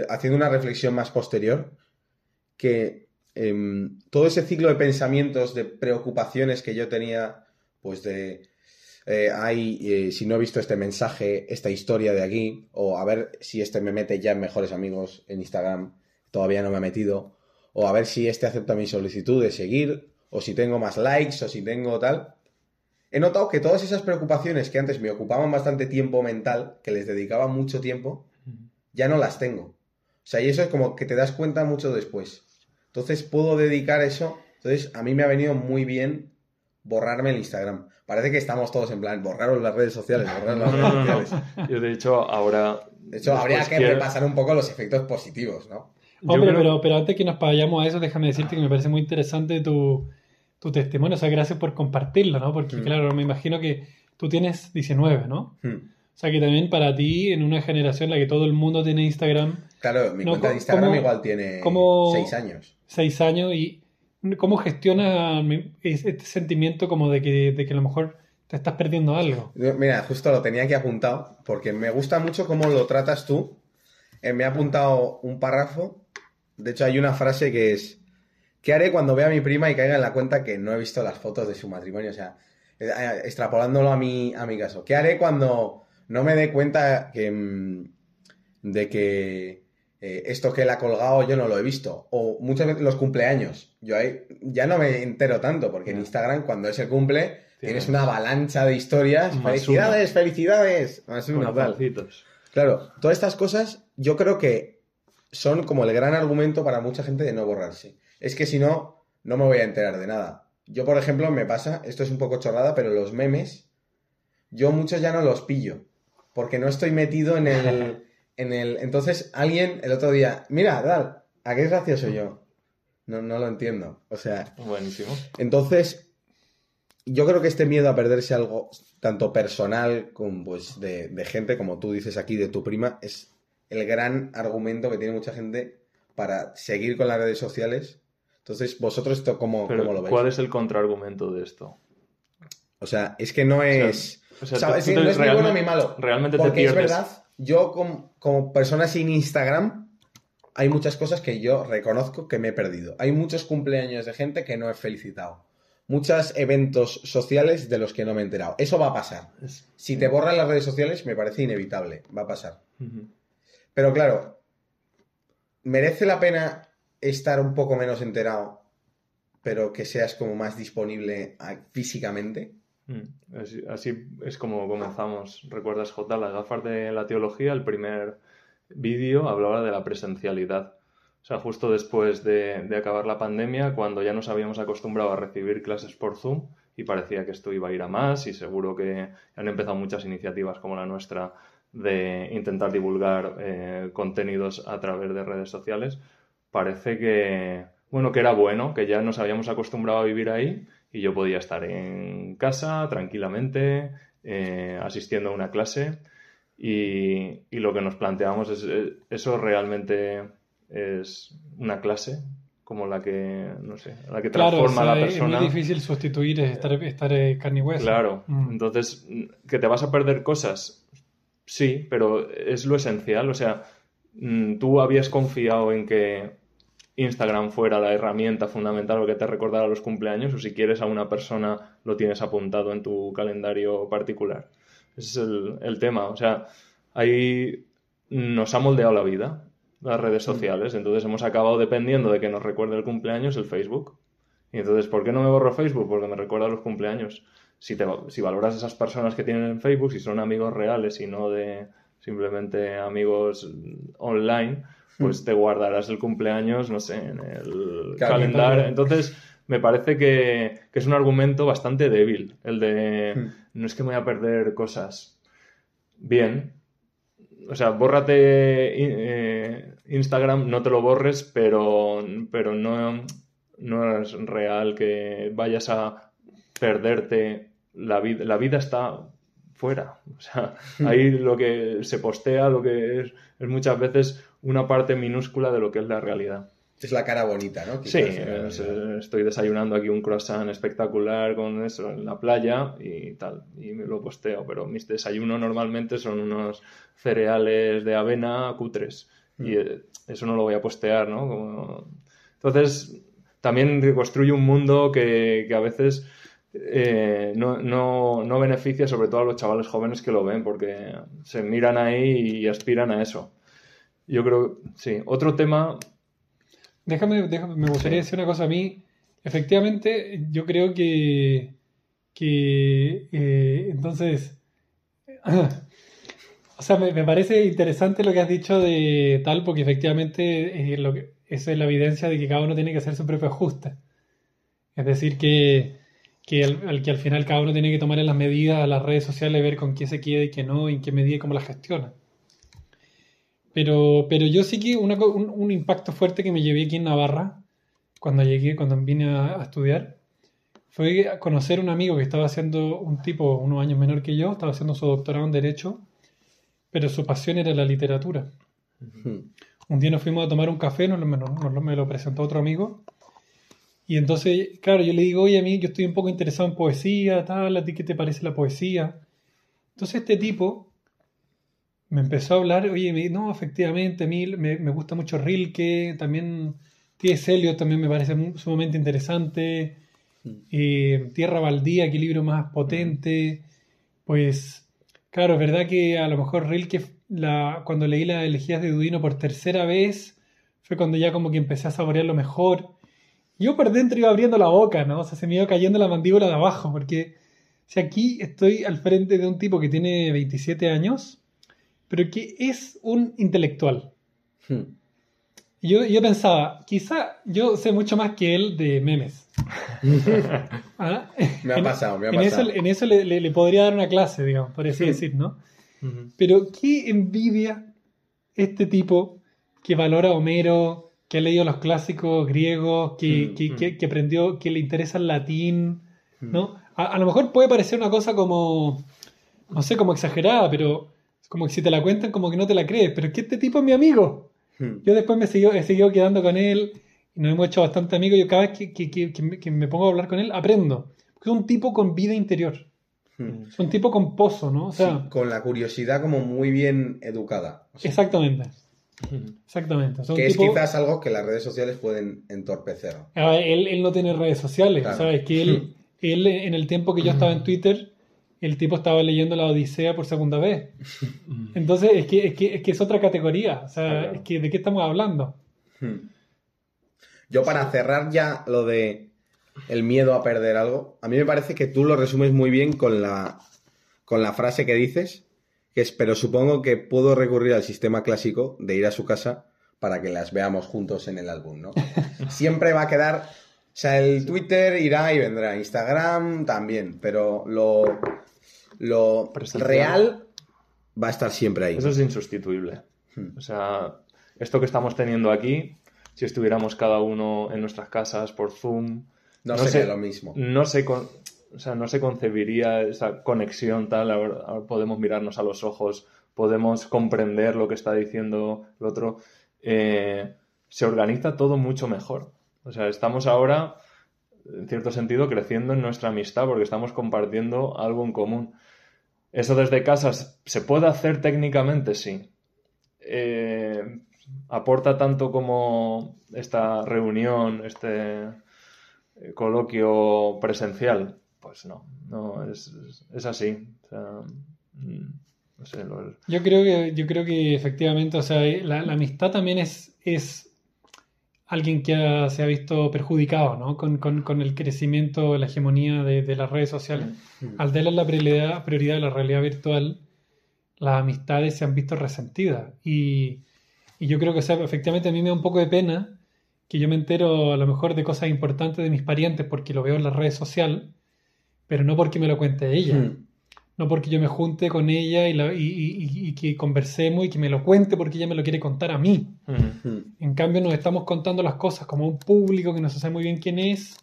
[SPEAKER 2] haciendo una reflexión más posterior, que em, todo ese ciclo de pensamientos, de preocupaciones que yo tenía, pues de, eh, ay, eh, si no he visto este mensaje, esta historia de aquí, o a ver si este me mete ya en mejores amigos en Instagram, todavía no me ha metido, o a ver si este acepta mi solicitud de seguir, o si tengo más likes, o si tengo tal. He notado que todas esas preocupaciones que antes me ocupaban bastante tiempo mental, que les dedicaba mucho tiempo, ya no las tengo. O sea, y eso es como que te das cuenta mucho después. Entonces puedo dedicar eso. Entonces a mí me ha venido muy bien borrarme el Instagram. Parece que estamos todos en plan, borraros las redes sociales, borraros las redes
[SPEAKER 3] no, no,
[SPEAKER 2] sociales.
[SPEAKER 3] no. Yo, de hecho, ahora.
[SPEAKER 2] De hecho, habría que
[SPEAKER 3] quiero-
[SPEAKER 2] repasar un poco los efectos positivos, ¿no?
[SPEAKER 3] Yo
[SPEAKER 4] Hombre,
[SPEAKER 3] creo-
[SPEAKER 4] pero, pero antes que nos vayamos a eso, déjame decirte que me parece muy interesante tu, tu testimonio. O sea, gracias por compartirlo, ¿no? Porque,
[SPEAKER 2] Mm.
[SPEAKER 4] claro, me imagino que tú tienes 19, ¿no?
[SPEAKER 2] Hmm.
[SPEAKER 4] O sea, que también para ti, en una generación en la que todo el mundo tiene Instagram,
[SPEAKER 2] Claro, mi
[SPEAKER 4] No,
[SPEAKER 2] cuenta de Instagram
[SPEAKER 4] ¿cómo-
[SPEAKER 2] igual tiene
[SPEAKER 4] cómo-
[SPEAKER 2] seis años.
[SPEAKER 4] 6 años, y ¿cómo gestionas este sentimiento como de que, de que a lo mejor te estás perdiendo algo?
[SPEAKER 2] Mira, justo lo tenía aquí apuntado, porque me gusta mucho cómo lo tratas tú. Eh, me ha apuntado un párrafo. De hecho, hay una frase que es: ¿Qué haré cuando vea a mi prima y caiga en la cuenta que no he visto las fotos de su matrimonio? O sea, eh, eh, extrapolándolo a mi, a mi caso. ¿Qué haré cuando no me dé cuenta que, mm, de que eh, esto que él ha colgado yo no lo he visto? O muchas veces los cumpleaños. Yo ahí ya no me entero tanto, porque en. Instagram, cuando es el cumple, tienes una avalancha de historias.
[SPEAKER 3] Más
[SPEAKER 2] ¡Felicidades, felicidades! Más una. Claro, todas estas cosas yo creo que son como el gran argumento para mucha gente de no borrarse. Es que si no, no me voy a enterar de nada. Yo, por ejemplo, me pasa, esto es un poco chorrada, pero los memes, yo muchos ya no los pillo, porque no estoy metido en el... En el entonces, alguien el otro día, mira, Dal, ¿a qué es gracioso yo? No, no lo entiendo. O sea,
[SPEAKER 3] Buenísimo.
[SPEAKER 2] entonces, yo creo que este miedo a perderse algo tanto personal como pues de, de gente, como tú dices aquí, de tu prima, es el gran argumento que tiene mucha gente para seguir con las redes sociales. Entonces, vosotros esto cómo,
[SPEAKER 3] Pero,
[SPEAKER 2] cómo lo veis?
[SPEAKER 3] ¿cuál es el contraargumento de esto?
[SPEAKER 2] O sea, es que no es...
[SPEAKER 3] O sea,
[SPEAKER 2] o sea,
[SPEAKER 3] tú-
[SPEAKER 2] es
[SPEAKER 3] tú
[SPEAKER 2] que
[SPEAKER 3] te-
[SPEAKER 2] no es ni bueno ni malo.
[SPEAKER 3] Realmente te
[SPEAKER 2] Porque es
[SPEAKER 3] pierdes.
[SPEAKER 2] verdad, yo como, como persona sin Instagram, hay muchas cosas que yo reconozco que me he perdido. Hay muchos cumpleaños de gente que no he felicitado. Muchos eventos sociales de los que no me he enterado. Eso va a pasar.
[SPEAKER 3] Es-
[SPEAKER 2] Si te borran las redes sociales, me parece inevitable. Va a pasar. Pero claro, merece la pena estar un poco menos enterado, pero que seas como más disponible físicamente.
[SPEAKER 3] Mm, Así, es como comenzamos. ¿Recuerdas, J? Las gafas de la teología, el primer vídeo hablaba de la presencialidad. O sea, justo después de, de acabar la pandemia, cuando ya nos habíamos acostumbrado a recibir clases por Zoom y parecía que esto iba a ir a más y seguro que han empezado muchas iniciativas como la nuestra de intentar divulgar eh, contenidos a través de redes sociales, parece que, bueno, que era bueno, que ya nos habíamos acostumbrado a vivir ahí y yo podía estar en casa tranquilamente, eh, asistiendo a una clase Y, y lo que nos planteamos es, eh, ¿eso realmente es una clase? como la que, no sé, la que
[SPEAKER 4] Claro,
[SPEAKER 3] transforma
[SPEAKER 4] o sea,
[SPEAKER 3] a la persona.
[SPEAKER 4] es muy difícil sustituir estar, estar carne y hueso.
[SPEAKER 3] Claro,
[SPEAKER 4] Mm.
[SPEAKER 3] entonces, ¿que te vas a perder cosas? Sí, pero es lo esencial. O sea, mm, tú habías confiado en que Instagram fuera la herramienta fundamental o que te recordara los cumpleaños, o si quieres a una persona lo tienes apuntado en tu calendario particular. Ese es el, el tema. O sea, ahí nos ha moldeado la vida, las redes sociales. Entonces hemos acabado dependiendo de que nos recuerde el cumpleaños el Facebook. Y entonces, ¿por qué no me borro Facebook? Porque me recuerda los cumpleaños. Si, te, si valoras esas personas que tienen en Facebook, si son amigos reales y no de simplemente amigos online, pues te guardarás el cumpleaños, no sé, en el calendario. Entonces, me parece que, que es un argumento bastante débil, el de
[SPEAKER 2] Hmm.
[SPEAKER 3] no es que me voy a perder cosas. Bien. O sea, bórrate eh, Instagram, no te lo borres, pero, pero no, no es real que vayas a perderte la vida. La vida está fuera. O sea, ahí lo que se postea, lo que es, es muchas veces una parte minúscula de lo que es la realidad.
[SPEAKER 2] Es la cara bonita, ¿no?
[SPEAKER 3] Sí,
[SPEAKER 2] Quizás, en
[SPEAKER 3] es-
[SPEAKER 2] realidad.
[SPEAKER 3] estoy desayunando aquí un croissant espectacular con eso en la playa y tal, y me lo posteo, pero mis desayunos normalmente son unos cereales de avena cutres y eh, eso no lo voy a postear, ¿no? Como- Entonces, también construye un mundo que, que a veces eh, no, no, no beneficia sobre todo a los chavales jóvenes que lo ven porque se miran ahí y aspiran a eso. Yo creo, sí. Otro tema
[SPEAKER 4] Déjame, déjame, me gustaría
[SPEAKER 3] Sí.
[SPEAKER 4] decir una cosa a mí. Efectivamente, yo creo que, que eh, entonces, o sea, me, me parece interesante lo que has dicho de tal, porque efectivamente eh, lo que, esa es la evidencia de que cada uno tiene que hacer su propio ajuste. Es decir, que, que, al, al- que al final cada uno tiene que tomar las medidas a las redes sociales, ver con qué se queda y qué no, y en qué medida y cómo las gestiona. Pero, pero yo sí que una un, un impacto fuerte que me llevé aquí en Navarra, cuando llegué, cuando vine a, a estudiar, fue a conocer un amigo que estaba haciendo, un tipo unos años menor que yo, estaba haciendo su doctorado en Derecho, pero su pasión era la literatura.
[SPEAKER 2] Hmm.
[SPEAKER 4] Un día nos fuimos a tomar un café, nos, lo- nos me lo presentó otro amigo. Y entonces, claro, yo le digo, oye, a mí yo estoy un poco interesado en poesía, tal, ¿a ti qué te parece la poesía? Entonces este tipo me empezó a hablar, oye, me- no, efectivamente, mí me, me gusta mucho Rilke, también T.S. Eliot también me parece sumamente interesante, eh, Tierra Baldía, qué libro más potente, pues, claro, es verdad que a lo mejor Rilke, la, cuando leí las elegías de Dudino por tercera vez, fue cuando ya como que empecé a saborearlo mejor. Yo por dentro iba abriendo la boca, ¿no? O sea, se me iba cayendo la mandíbula de abajo, porque si aquí estoy al frente de un tipo que tiene 27 años, pero que es un intelectual.
[SPEAKER 2] Hmm.
[SPEAKER 4] Yo, yo pensaba, quizá yo sé mucho más que él de memes. Ah,
[SPEAKER 2] Me ha pasado, me ha
[SPEAKER 4] en
[SPEAKER 2] pasado.
[SPEAKER 4] Eso, en eso le, le- le podría dar una clase, digamos, por así
[SPEAKER 2] Sí.
[SPEAKER 4] decir, ¿no? Pero qué envidia este tipo que valora a Homero, que ha leído los clásicos griegos, que,
[SPEAKER 2] Mm,
[SPEAKER 4] que,
[SPEAKER 3] mm.
[SPEAKER 4] que- que aprendió, que le interesa el latín, ¿no? A, a lo mejor puede parecer una cosa como, no sé, como exagerada, pero como que si te la cuentan como que no te la crees, pero es que este tipo es mi amigo.
[SPEAKER 2] Hmm.
[SPEAKER 4] Yo después me siguió, he seguido quedando con él y nos hemos hecho bastante amigos. Yo cada vez que, que- que- que me, que me pongo a hablar con él aprendo. Porque es un tipo con vida interior.
[SPEAKER 2] Hmm.
[SPEAKER 4] Es un tipo con pozo, ¿no? O sea,
[SPEAKER 2] Sí, con la curiosidad como muy bien educada. O sea,
[SPEAKER 4] exactamente. Exactamente. O sea,
[SPEAKER 2] que es
[SPEAKER 4] tipo-
[SPEAKER 2] quizás algo que las redes sociales pueden entorpecer.
[SPEAKER 4] Él, él no tiene redes sociales,
[SPEAKER 2] Claro.
[SPEAKER 4] ¿sabes? Que él, él, en el tiempo que yo estaba en Twitter, el tipo estaba leyendo la Odisea por segunda vez. Entonces, es que es, que, es, que es otra categoría. O sea,
[SPEAKER 3] Claro.
[SPEAKER 4] es que, ¿de qué estamos hablando?
[SPEAKER 2] Hmm. Yo para cerrar ya lo de el miedo a perder algo, a mí me parece que tú lo resumes muy bien con la, con la frase que dices, que es, pero supongo que puedo recurrir al sistema clásico de ir a su casa para que las veamos juntos en el álbum, ¿no? Siempre va a quedar, o sea, el Twitter irá y vendrá, Instagram también, pero lo, lo
[SPEAKER 3] Presencial.
[SPEAKER 2] real va a estar siempre ahí.
[SPEAKER 3] Eso es insustituible.
[SPEAKER 2] Hmm.
[SPEAKER 3] O sea, esto que estamos teniendo aquí, si estuviéramos cada uno en nuestras casas por Zoom,
[SPEAKER 2] No,
[SPEAKER 3] no
[SPEAKER 2] sería
[SPEAKER 3] sé-
[SPEAKER 2] lo mismo.
[SPEAKER 3] no se, o sea, no se concebiría esa conexión tal. Ahora, ahora podemos mirarnos a los ojos podemos comprender lo que está diciendo el otro, eh, se organiza todo mucho mejor. O sea, estamos ahora, en cierto sentido, creciendo en nuestra amistad porque estamos compartiendo algo en común. ¿Eso desde casa se puede hacer técnicamente? Sí. Eh, ¿Aporta tanto como esta reunión, este eh, coloquio presencial? Pues no, no, es, es así. Mm, no sé, lo-
[SPEAKER 4] Yo creo que, yo creo que efectivamente, o sea, la, amistad también es alguien que se ha visto perjudicado, ¿no? Con, con- con el crecimiento, la hegemonía de, de las redes sociales. Al darle la prioridad, prioridad a la realidad virtual, las amistades se han visto resentidas. Y, y yo creo que, o sea, efectivamente a mí me da un poco de pena que yo me entero a lo mejor de cosas importantes de mis parientes porque lo veo en las redes sociales, pero no porque me lo cuente ella.
[SPEAKER 2] Hmm.
[SPEAKER 4] No porque yo me junte con ella y, la- y- y- y que conversemos y que me lo cuente porque ella me lo quiere contar a mí. En cambio, nos estamos contando las cosas como a un público que no se sabe muy bien quién es.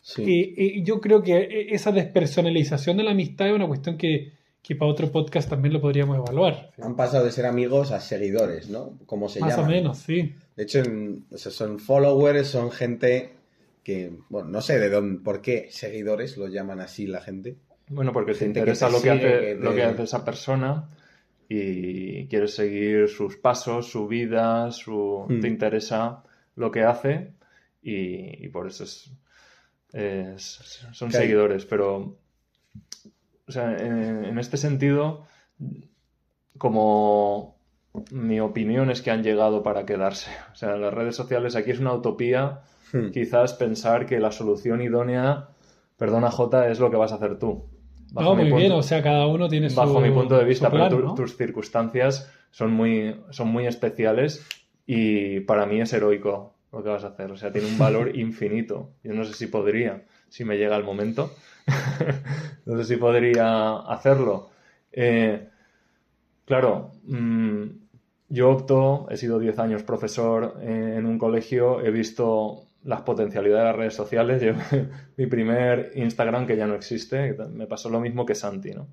[SPEAKER 2] Sí.
[SPEAKER 4] Y, y yo creo que e, esa despersonalización de la amistad es una cuestión que, que para otro podcast también lo podríamos evaluar.
[SPEAKER 2] Han pasado de ser amigos a seguidores, ¿no? Como se
[SPEAKER 4] Más
[SPEAKER 2] llaman.
[SPEAKER 4] o menos, sí.
[SPEAKER 2] De hecho, en- o sea, son followers, son gente que, bueno, no sé de dónde, por qué seguidores lo llaman así la gente.
[SPEAKER 3] Bueno, porque te
[SPEAKER 2] que
[SPEAKER 3] interesa
[SPEAKER 2] te
[SPEAKER 3] lo, que hace, lo que hace esa persona y quieres seguir sus pasos, su vida, su...
[SPEAKER 2] Mm.
[SPEAKER 3] te interesa lo que hace y, y por eso es, es- son seguidores. Pero, o sea, en, en este sentido, como mi opinión es que han llegado para quedarse. O sea, las redes sociales aquí es una utopía
[SPEAKER 2] Hmm.
[SPEAKER 3] quizás pensar que la solución idónea, perdona Jota, es lo que vas a hacer tú.
[SPEAKER 4] No, muy
[SPEAKER 3] punto-
[SPEAKER 4] bien, o sea, cada uno tiene su
[SPEAKER 3] bajo mi punto de vista,
[SPEAKER 4] plan,
[SPEAKER 3] pero tu-
[SPEAKER 4] ¿no?
[SPEAKER 3] tus circunstancias son muy, son muy especiales y para mí es heroico lo que vas a hacer. O sea, tiene un valor infinito. Yo no sé si podría, si me llega el momento. no sé si podría hacerlo. Eh, claro, mm, yo opto, he sido 10 años profesor eh, en un colegio, he visto las potencialidades de las redes sociales. Yo- mi primer Instagram, que ya no existe, me pasó lo mismo que Santi, ¿no?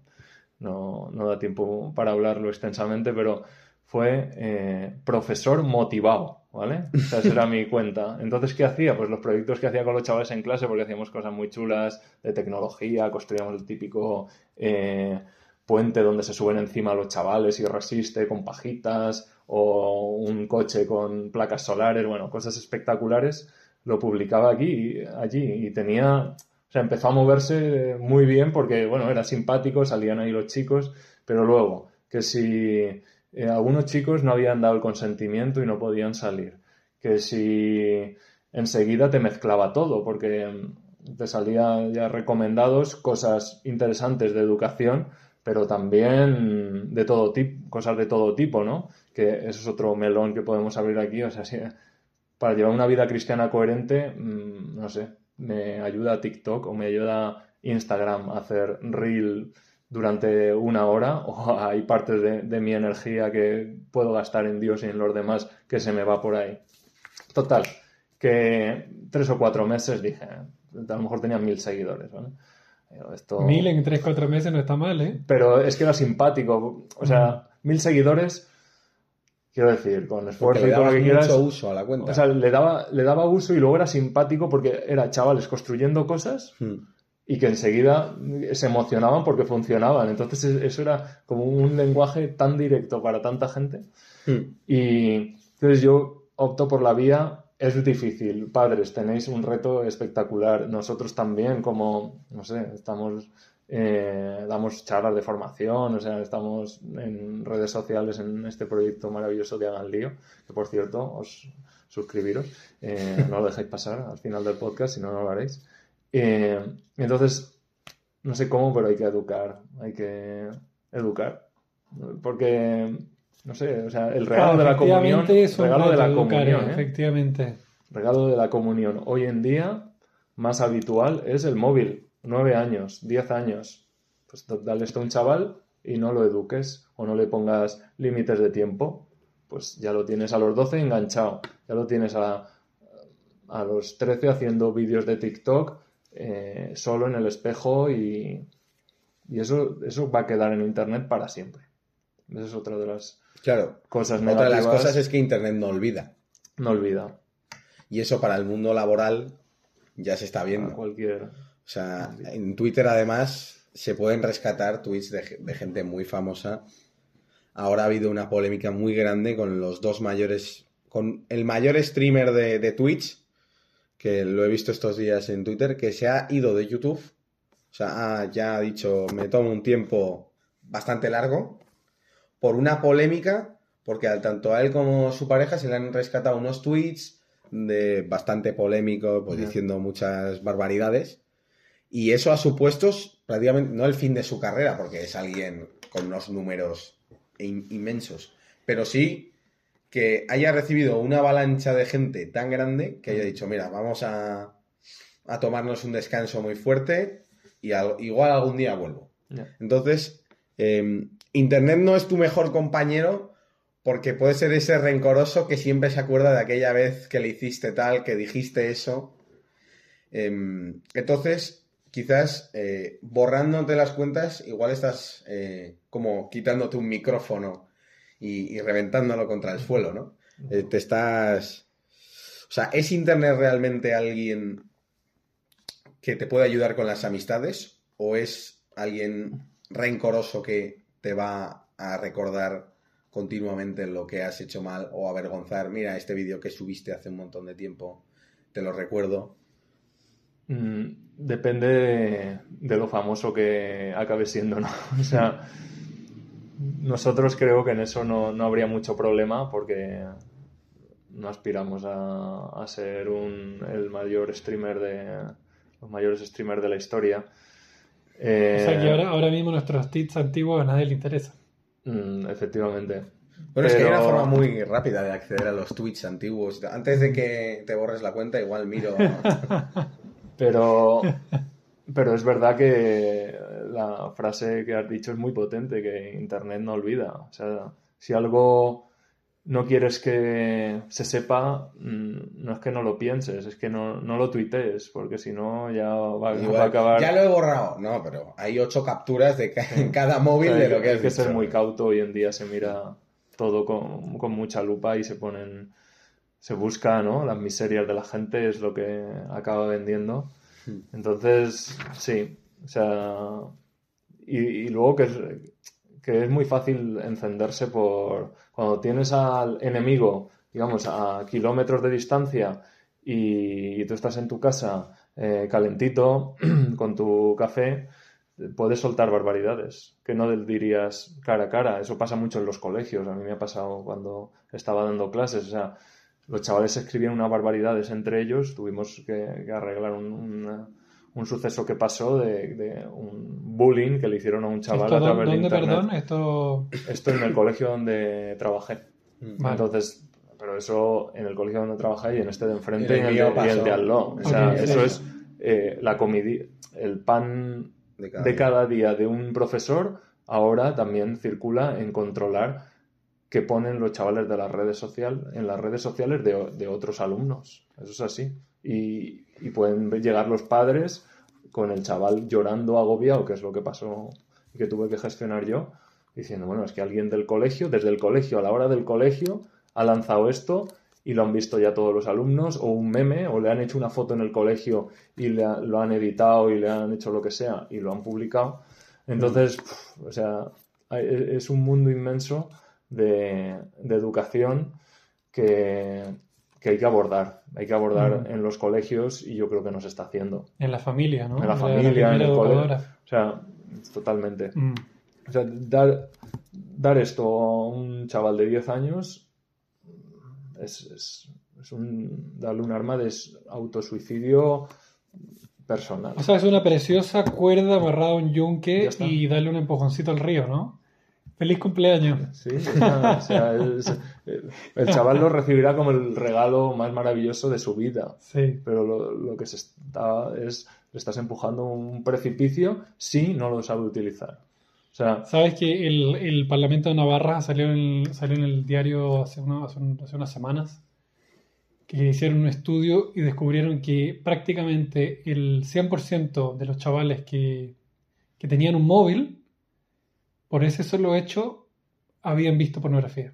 [SPEAKER 3] No, no da tiempo para hablarlo extensamente, pero fue eh, profesor motivado, ¿vale? O sea, esa era mi cuenta. Entonces, ¿qué hacía? Pues los proyectos que hacía con los chavales en clase, porque hacíamos cosas muy chulas de tecnología, construíamos el típico eh, puente donde se suben encima los chavales y resiste con pajitas, o un coche con placas solares, bueno, cosas espectaculares. Lo publicaba aquí, allí, y tenía, o sea, empezó a moverse muy bien porque, bueno, era simpático, salían ahí los chicos, pero luego, que si eh, algunos chicos no habían dado el consentimiento y no podían salir, que si enseguida te mezclaba todo, porque mm, te salía ya recomendados cosas interesantes de educación, pero también de todo tipo, cosas de todo tipo, ¿no? Que eso es otro melón que podemos abrir aquí, o sea, para llevar una vida cristiana coherente, mm, no sé, me ayuda TikTok o me ayuda Instagram a hacer reel durante una hora o hay partes de, de mi energía que puedo gastar en Dios y en los demás que se me va por ahí. Total, que tres o cuatro meses dije, a lo mejor tenía mil seguidores, ¿vale? Esto...
[SPEAKER 4] Mil en 3-4 meses no está mal, ¿eh?
[SPEAKER 3] Pero es que era simpático, o sea, mil seguidores, quiero decir, con esfuerzo y todo lo que quieras.
[SPEAKER 2] mucho uso a la cuenta.
[SPEAKER 3] O sea, le daba, le daba uso y luego era simpático porque era chavales construyendo cosas
[SPEAKER 2] Hmm.
[SPEAKER 3] y que enseguida se emocionaban porque funcionaban. Entonces es- eso era como un lenguaje tan directo para tanta gente.
[SPEAKER 2] Hmm.
[SPEAKER 3] Y entonces yo opto por la vía, es difícil. Padres, tenéis un reto espectacular. Nosotros también, como, no sé, estamos, eh, damos charlas de formación, o sea, estamos en redes sociales en este proyecto maravilloso de Hagan Lío, que por cierto, os suscribiros, eh, no lo dejéis pasar al final del podcast, si no, no lo haréis. Eh, entonces, no sé cómo, pero hay que educar, hay que educar. Porque, no sé, o sea, el regalo de la comunión, regalo de la
[SPEAKER 4] educar,
[SPEAKER 3] comunión.
[SPEAKER 4] Efectivamente.
[SPEAKER 3] regalo de la comunión. Hoy en día, más habitual es el móvil. Nueve años, diez años. Pues dale esto a un chaval y no lo eduques o no le pongas límites de tiempo. Pues ya lo tienes a los 12 enganchado. Ya lo tienes a, a los 13 haciendo vídeos de TikTok eh, solo en el espejo y, y eso, eso va a quedar en Internet para siempre. Esa es otra de las
[SPEAKER 2] Claro.
[SPEAKER 3] cosas
[SPEAKER 2] Otra de
[SPEAKER 3] negativas.
[SPEAKER 2] las cosas es que Internet no olvida.
[SPEAKER 3] No olvida.
[SPEAKER 2] Y eso para el mundo laboral ya se está viendo.
[SPEAKER 3] A cualquier...
[SPEAKER 2] O sea, en Twitter además se pueden rescatar tweets de, de gente muy famosa. Ahora ha habido una polémica muy grande con los dos mayores, con el mayor streamer de, de Twitch, que lo he visto estos días en Twitter, que se ha ido de YouTube. O sea, ha- ya ha dicho, me tomo un tiempo bastante largo por una polémica, porque al tanto a él como su pareja se le han rescatado unos tweets de bastante polémico, pues diciendo muchas barbaridades. Y eso ha supuesto prácticamente, no el fin de su carrera, porque es alguien con unos números in- inmensos, pero sí que haya recibido una avalancha de gente tan grande que haya dicho, mira, vamos a, a tomarnos un descanso muy fuerte y al- igual algún día vuelvo. Entonces, eh, Internet no es tu mejor compañero porque puede ser ese rencoroso que siempre se acuerda de aquella vez que le hiciste tal, que dijiste eso. Em, entonces, quizás eh, borrándote las cuentas, igual estás eh, como quitándote un micrófono y, y reventándolo contra el suelo, ¿no? Eh, te estás... O sea, ¿es Internet realmente alguien que te puede ayudar con las amistades? ¿O es alguien rencoroso que te va a recordar continuamente lo que has hecho mal o avergonzar? Mira, este vídeo que subiste hace un montón de tiempo, te lo recuerdo.
[SPEAKER 3] Mm, depende de, de lo famoso que acabe siendo, ¿no? O sea, nosotros creo que en eso no, no habría mucho problema porque no aspiramos a, a ser un, el mayor streamer de los mayores streamers de la historia. Eh,
[SPEAKER 4] O sea que ahora, ahora mismo nuestros tweets antiguos a nadie le interesa.
[SPEAKER 3] mm, efectivamente.
[SPEAKER 2] Bueno, es que hay una
[SPEAKER 3] Pero-
[SPEAKER 2] forma muy rápida de acceder a los tweets antiguos. Antes de que te borres la cuenta, igual miro.
[SPEAKER 3] Pero, pero es verdad que la frase que has dicho es muy potente, que Internet no olvida. O sea, si algo no quieres que se sepa, mm, no es que no lo pienses, es que no, no lo tuitees, porque si no ya va, a acabar...
[SPEAKER 2] Ya lo he borrado. No, pero hay ocho capturas de ca- en cada móvil de
[SPEAKER 3] hay
[SPEAKER 2] lo que
[SPEAKER 3] hay
[SPEAKER 2] has
[SPEAKER 3] que ser muy cauto, hoy en día se mira todo con, con mucha lupa y se ponen... Se busca, ¿no? Las miserias de la gente es lo que acaba vendiendo.
[SPEAKER 2] Hmm.
[SPEAKER 3] Entonces, sí, o sea, y, y luego que es, que es muy fácil encenderse por cuando tienes al enemigo, digamos, a kilómetros de distancia y, tú estás en tu casa eh, calentito con tu café, puedes soltar barbaridades que no dirías cara a cara. Eso pasa mucho en los colegios. A mí me ha pasado cuando estaba dando clases. O sea, los chavales escribían unas barbaridades entre ellos. Tuvimos que, que arreglar un, una- un suceso que pasó de, de un bullying que le hicieron a un chaval
[SPEAKER 4] ¿Esto
[SPEAKER 3] a través de
[SPEAKER 4] ¿Dónde,
[SPEAKER 3] internet.
[SPEAKER 4] perdón? Esto...
[SPEAKER 3] Esto en el colegio donde trabajé.
[SPEAKER 2] Mm.
[SPEAKER 4] Vale.
[SPEAKER 3] Entonces, pero eso en el colegio donde trabajé y en este de enfrente
[SPEAKER 2] Y
[SPEAKER 3] y
[SPEAKER 2] en el
[SPEAKER 3] el,
[SPEAKER 2] mío
[SPEAKER 3] de, y el de al lado. O sea,
[SPEAKER 4] Ok, sí.
[SPEAKER 3] eso es eh, la comidi el pan
[SPEAKER 2] De cada
[SPEAKER 3] de
[SPEAKER 2] día.
[SPEAKER 3] cada día de un profesor ahora también circula en controlar qué ponen los chavales de las redes sociales en las redes sociales de, otros alumnos. Eso es así. Y, pueden llegar los padres con el chaval llorando agobiado, que es lo que pasó y que tuve que gestionar yo, diciendo, bueno, es que alguien del colegio, desde el colegio, a la hora del colegio, ha lanzado esto y lo han visto ya todos los alumnos, o un meme, o le han hecho una foto en el colegio y le lo han editado y le han hecho lo que sea y lo han publicado. Entonces, o sea, hay- es un mundo inmenso de, de educación que, que hay que abordar. Hay que abordar
[SPEAKER 4] Mm.
[SPEAKER 3] en los colegios y yo creo que no se está haciendo.
[SPEAKER 4] En la familia, ¿no?
[SPEAKER 3] En la familia, en el cole.
[SPEAKER 4] educadora.
[SPEAKER 3] O sea, totalmente.
[SPEAKER 4] Mm.
[SPEAKER 3] O sea, dar, dar esto a un chaval de 10 años es, es, es un, darle un arma de autosuicidio personal.
[SPEAKER 4] O sea, es una preciosa cuerda amarrada a un yunque y darle un empujoncito al río, ¿no? Feliz cumpleaños.
[SPEAKER 3] Sí, o sea, o sea, es- el chaval lo recibirá como el regalo más maravilloso de su vida.
[SPEAKER 4] Sí.
[SPEAKER 3] Pero lo, lo que se está es le estás empujando a un precipicio si no lo sabe utilizar. O sea,
[SPEAKER 4] Sabes que el, el Parlamento de Navarra salió en el, salió en el diario hace, una- hace un- hace unas semanas que hicieron un estudio y descubrieron que prácticamente el 100% de los chavales que, que tenían un móvil, por ese solo hecho, habían visto pornografía.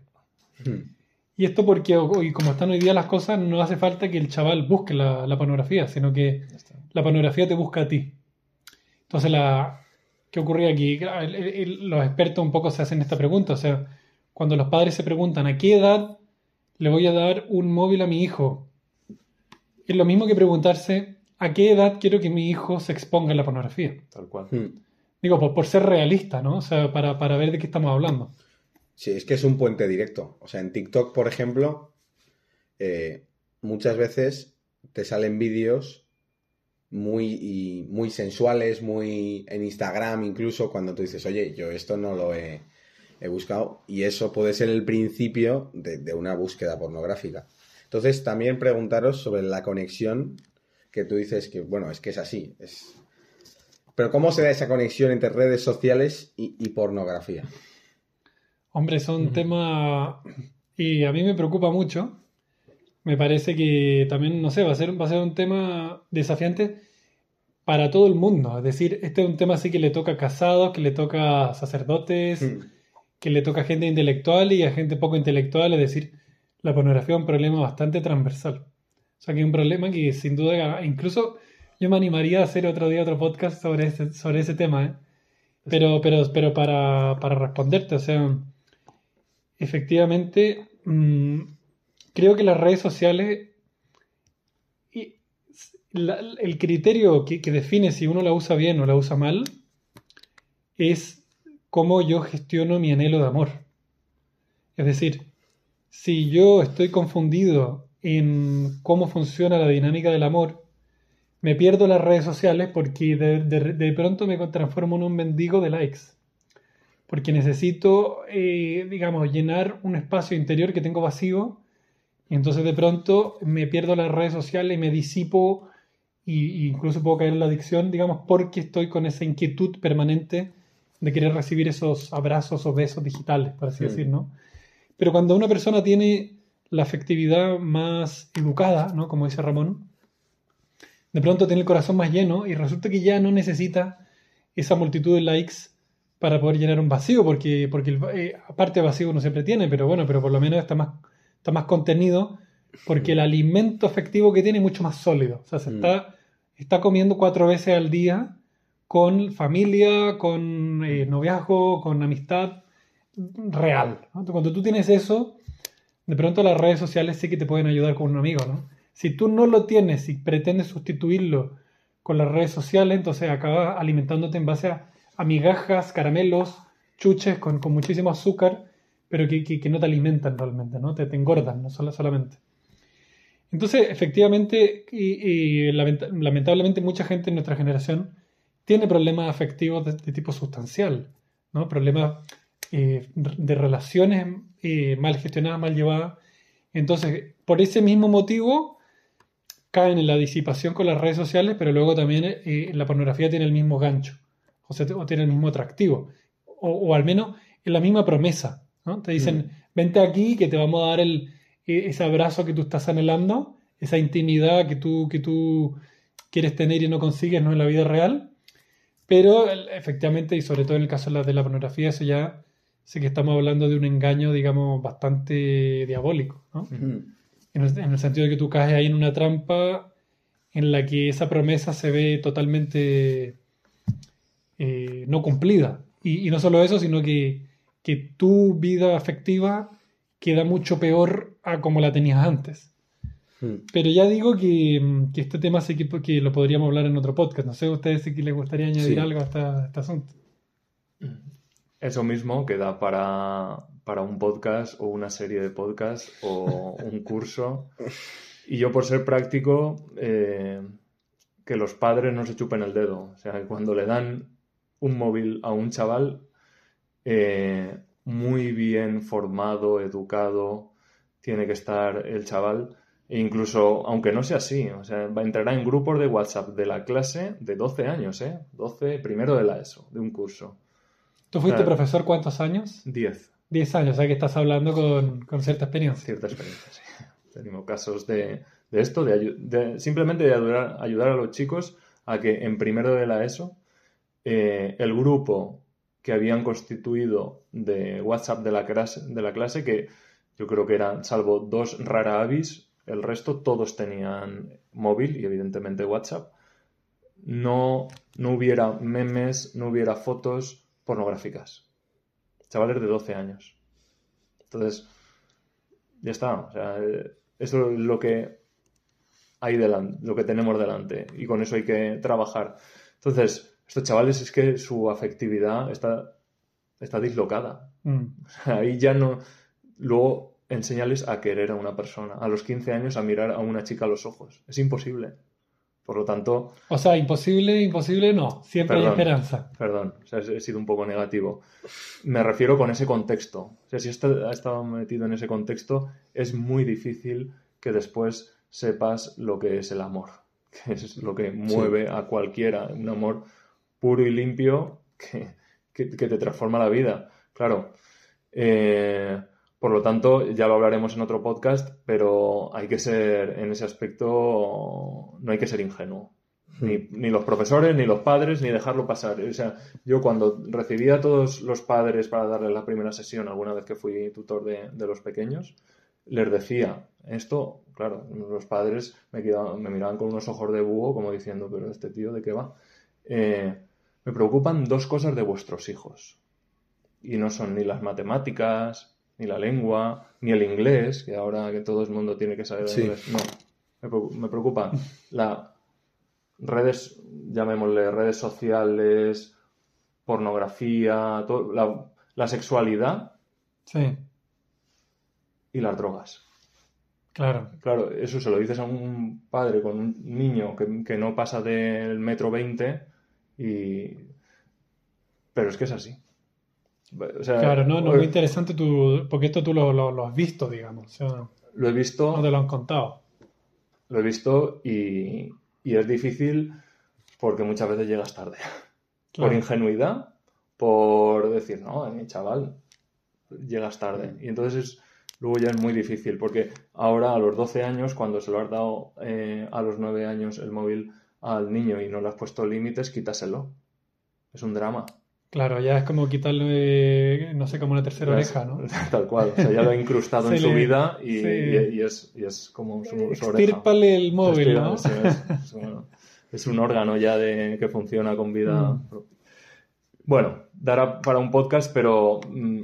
[SPEAKER 2] Hmm.
[SPEAKER 4] Y esto porque, hoy, como están hoy día las cosas, no hace falta que el chaval busque la, la pornografía, sino que la pornografía te busca a ti. Entonces, la, ¿qué ocurría aquí? El- el- el- los expertos un poco se hacen esta pregunta. O sea, cuando los padres se preguntan a qué edad le voy a dar un móvil a mi hijo, es lo mismo que preguntarse a qué edad quiero que mi hijo se exponga a la pornografía.
[SPEAKER 3] Tal cual.
[SPEAKER 2] Hmm.
[SPEAKER 4] Digo, por, ser realista, ¿no? O sea, para, para ver de qué estamos hablando.
[SPEAKER 2] Sí, es que es un puente directo. O sea, en TikTok, por ejemplo, eh, muchas veces te salen vídeos muy, muy sensuales, muy en Instagram incluso, cuando tú dices, oye, yo esto no lo he, buscado. Y eso puede ser el principio de, una búsqueda pornográfica. Entonces, también preguntaros sobre la conexión que tú dices que, bueno, es que es así. Pero ¿cómo se da esa conexión entre redes sociales y, y pornografía?
[SPEAKER 4] Hombre, son temas y a mí me preocupa mucho. Me parece que también, no sé, va a ser, va a ser un tema desafiante para todo el mundo. Es decir, este es un tema así que le toca a casados, que le toca a sacerdotes, que le toca a gente intelectual y a gente poco intelectual. Es decir, la pornografía es un problema bastante transversal. O sea, que es un problema que sin duda, incluso yo me animaría a hacer otro día otro podcast sobre ese, sobre ese tema, ¿eh? Pero, pero, pero para, para responderte, o sea, efectivamente, mm, creo que las redes sociales, y la- el criterio que, que define si uno la usa bien o la usa mal, es cómo yo gestiono mi anhelo de amor. Es decir, si yo estoy confundido en cómo funciona la dinámica del amor, me pierdo las redes sociales porque de, de- de pronto me transformo en un mendigo de likes. Porque necesito, eh, digamos, llenar un espacio interior que tengo vacío. Y entonces de pronto me pierdo las redes sociales y me disipo y, incluso puedo caer en la adicción, digamos, porque estoy con esa inquietud permanente de querer recibir esos abrazos o besos digitales, por así
[SPEAKER 2] Mm.
[SPEAKER 4] decir, ¿no? Pero cuando una persona tiene la afectividad más educada, ¿no? Como dice Ramón, de pronto tiene el corazón más lleno y resulta que ya no necesita esa multitud de likes para poder llenar un vacío, porque, porque el, eh, aparte vacío uno siempre tiene, pero bueno, pero por lo menos está más, está más contenido, porque el alimento afectivo que tiene es mucho más sólido. O sea, se
[SPEAKER 2] Mm.
[SPEAKER 4] está, está comiendo cuatro veces al día con familia, con eh, noviazgo, con amistad real. ¿no? Cuando tú tienes eso, de pronto las redes sociales sí que te pueden ayudar con un amigo, ¿no? Si tú no lo tienes y pretendes sustituirlo con las redes sociales, entonces acabas alimentándote en base a, migajas, caramelos, chuches con, con muchísimo azúcar, pero que, que- no te alimentan realmente, ¿no? Te, engordan, no solo, solamente. Entonces, efectivamente, y, y lamenta- lamentablemente mucha gente en nuestra generación tiene problemas afectivos de, de tipo sustancial, ¿no? Problemas eh, de relaciones eh, mal gestionadas, mal llevadas. Entonces, por ese mismo motivo, caen en la disipación con las redes sociales, pero luego también eh, la pornografía tiene el mismo gancho, o, sea, o tiene el mismo atractivo, o, o al menos en la misma promesa. ¿no? Te dicen, vente aquí que te vamos a dar el, e- ese abrazo que tú estás anhelando, esa intimidad que tú, que tú quieres tener y no consigues ¿no? en la vida real. Pero efectivamente, y sobre todo en el caso de la, de la pornografía, eso ya sé que estamos hablando de un engaño, digamos, bastante diabólico, ¿no? En el, en el sentido de que tú caes ahí en una trampa en la que esa promesa se ve totalmente eh, no cumplida. Y, y no solo eso, sino que, que tu vida afectiva queda mucho peor a como la tenías antes.
[SPEAKER 2] Hmm.
[SPEAKER 4] Pero ya digo que, que este tema sí que, que lo podríamos hablar en otro podcast. No sé a ustedes si les gustaría añadir
[SPEAKER 2] Sí.
[SPEAKER 4] algo a, esta- a este asunto.
[SPEAKER 3] Eso mismo queda para, para un podcast o una serie de podcasts o un curso. Y yo por ser práctico, eh, que los padres no se chupen el dedo. O sea, que cuando le dan un móvil a un chaval, eh, muy bien formado, educado, tiene que estar el chaval. E incluso, aunque no sea así, o sea, va, entrará en grupos de WhatsApp de la clase de 12 años, ¿eh? 12, primero de la ESO, de un curso.
[SPEAKER 4] ¿Tú fuiste
[SPEAKER 3] Claro.
[SPEAKER 4] profesor cuántos años?
[SPEAKER 3] 10.
[SPEAKER 4] 10 años, o sea que estás hablando con, con cierta experiencia.
[SPEAKER 3] cierta experiencia, sí. Tenemos casos de, de esto, de, simplemente de ayudar, ayudar a los chicos a que en primero de la ESO eh, el grupo que habían constituido de WhatsApp de la clase, de la clase que yo creo que eran, salvo dos rara avis, el resto todos tenían móvil y evidentemente WhatsApp. No, no hubiera memes, no hubiera fotos pornográficas. Chavales de 12 años. Entonces, ya está. O sea, eso es lo que hay delante, lo que tenemos delante. Y con eso hay que trabajar. Entonces, estos chavales es que su afectividad está, está dislocada.
[SPEAKER 4] Mm.
[SPEAKER 3] Ahí ya no. Luego enseñarles a querer a una persona. A los 15 años a mirar a una chica a los ojos. Es imposible. Por lo tanto,
[SPEAKER 4] O sea, imposible, imposible no. Siempre hay
[SPEAKER 3] Perdón.
[SPEAKER 4] esperanza.
[SPEAKER 3] Perdón, o sea, he sido un poco negativo. Me refiero con ese contexto. O sea, si está- ha estado metido en ese contexto, es muy difícil que después sepas lo que es el amor, que es lo que mueve a cualquiera. Un amor puro y limpio que, que- que te transforma la vida. Claro. eh, por lo tanto, ya lo hablaremos en otro podcast, pero hay que ser, en ese aspecto, no hay que ser ingenuo. Ni, ni los profesores, ni los padres, ni dejarlo pasar. O sea, yo cuando recibía a todos los padres para darles la primera sesión, alguna vez que fui tutor de, de los pequeños, les decía esto, claro, los padres me, quedaban- me miraban con unos ojos de búho como diciendo, pero este tío de qué va. Eh, me preocupan dos cosas de vuestros hijos. Y no son ni las matemáticas, ni la lengua, ni el inglés, que ahora que todo el mundo tiene que saber
[SPEAKER 2] Sí.
[SPEAKER 3] inglés. No, me preocu- me preocupa la redes, llamémosle redes sociales, pornografía, todo- la, la sexualidad
[SPEAKER 4] Sí,
[SPEAKER 3] y las drogas.
[SPEAKER 4] claro.
[SPEAKER 3] Claro, eso se lo dices a un padre con un niño que, que no pasa del metro veinte y... Pero es que es así. O sea,
[SPEAKER 4] Claro, no, no,
[SPEAKER 3] hoy
[SPEAKER 4] muy interesante tu, porque esto tú lo, lo- lo has visto, digamos. O sea,
[SPEAKER 3] lo he visto...
[SPEAKER 4] no te lo han contado.
[SPEAKER 3] Lo he visto y, y es difícil porque muchas veces llegas tarde.
[SPEAKER 4] Claro.
[SPEAKER 3] Por ingenuidad, por decir, no, eh, chaval, llegas tarde. Y entonces es- luego ya es muy difícil porque ahora a los 12 años, cuando se lo has dado eh, a los 9 años el móvil al niño y no le has puesto límites, quítaselo. Es un drama.
[SPEAKER 4] Claro, ya es como quitarle, no sé, como una tercera
[SPEAKER 3] Ya
[SPEAKER 4] oreja,
[SPEAKER 3] es-
[SPEAKER 4] ¿no?
[SPEAKER 3] Tal cual. O sea, ya lo ha incrustado en su vida y,
[SPEAKER 4] sí.
[SPEAKER 3] y- y es, y es como su, su oreja.
[SPEAKER 4] Extírpale el móvil, ¿no?
[SPEAKER 3] Es, es un- es un órgano ya de, que funciona con vida.
[SPEAKER 4] Mm.
[SPEAKER 3] Bueno, dará para un podcast, pero mm,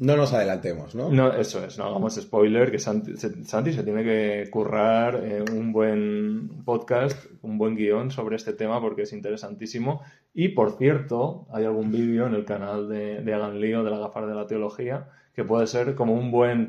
[SPEAKER 2] No nos adelantemos, ¿no?
[SPEAKER 3] no, eso es, no hagamos spoiler, que Santi se, Santi se tiene que currar eh, un buen podcast, un buen guion sobre este tema porque es interesantísimo. Y por cierto, hay algún vídeo en el canal de, de Hagan Lío, de la gafar de la teología, que puede ser como un buen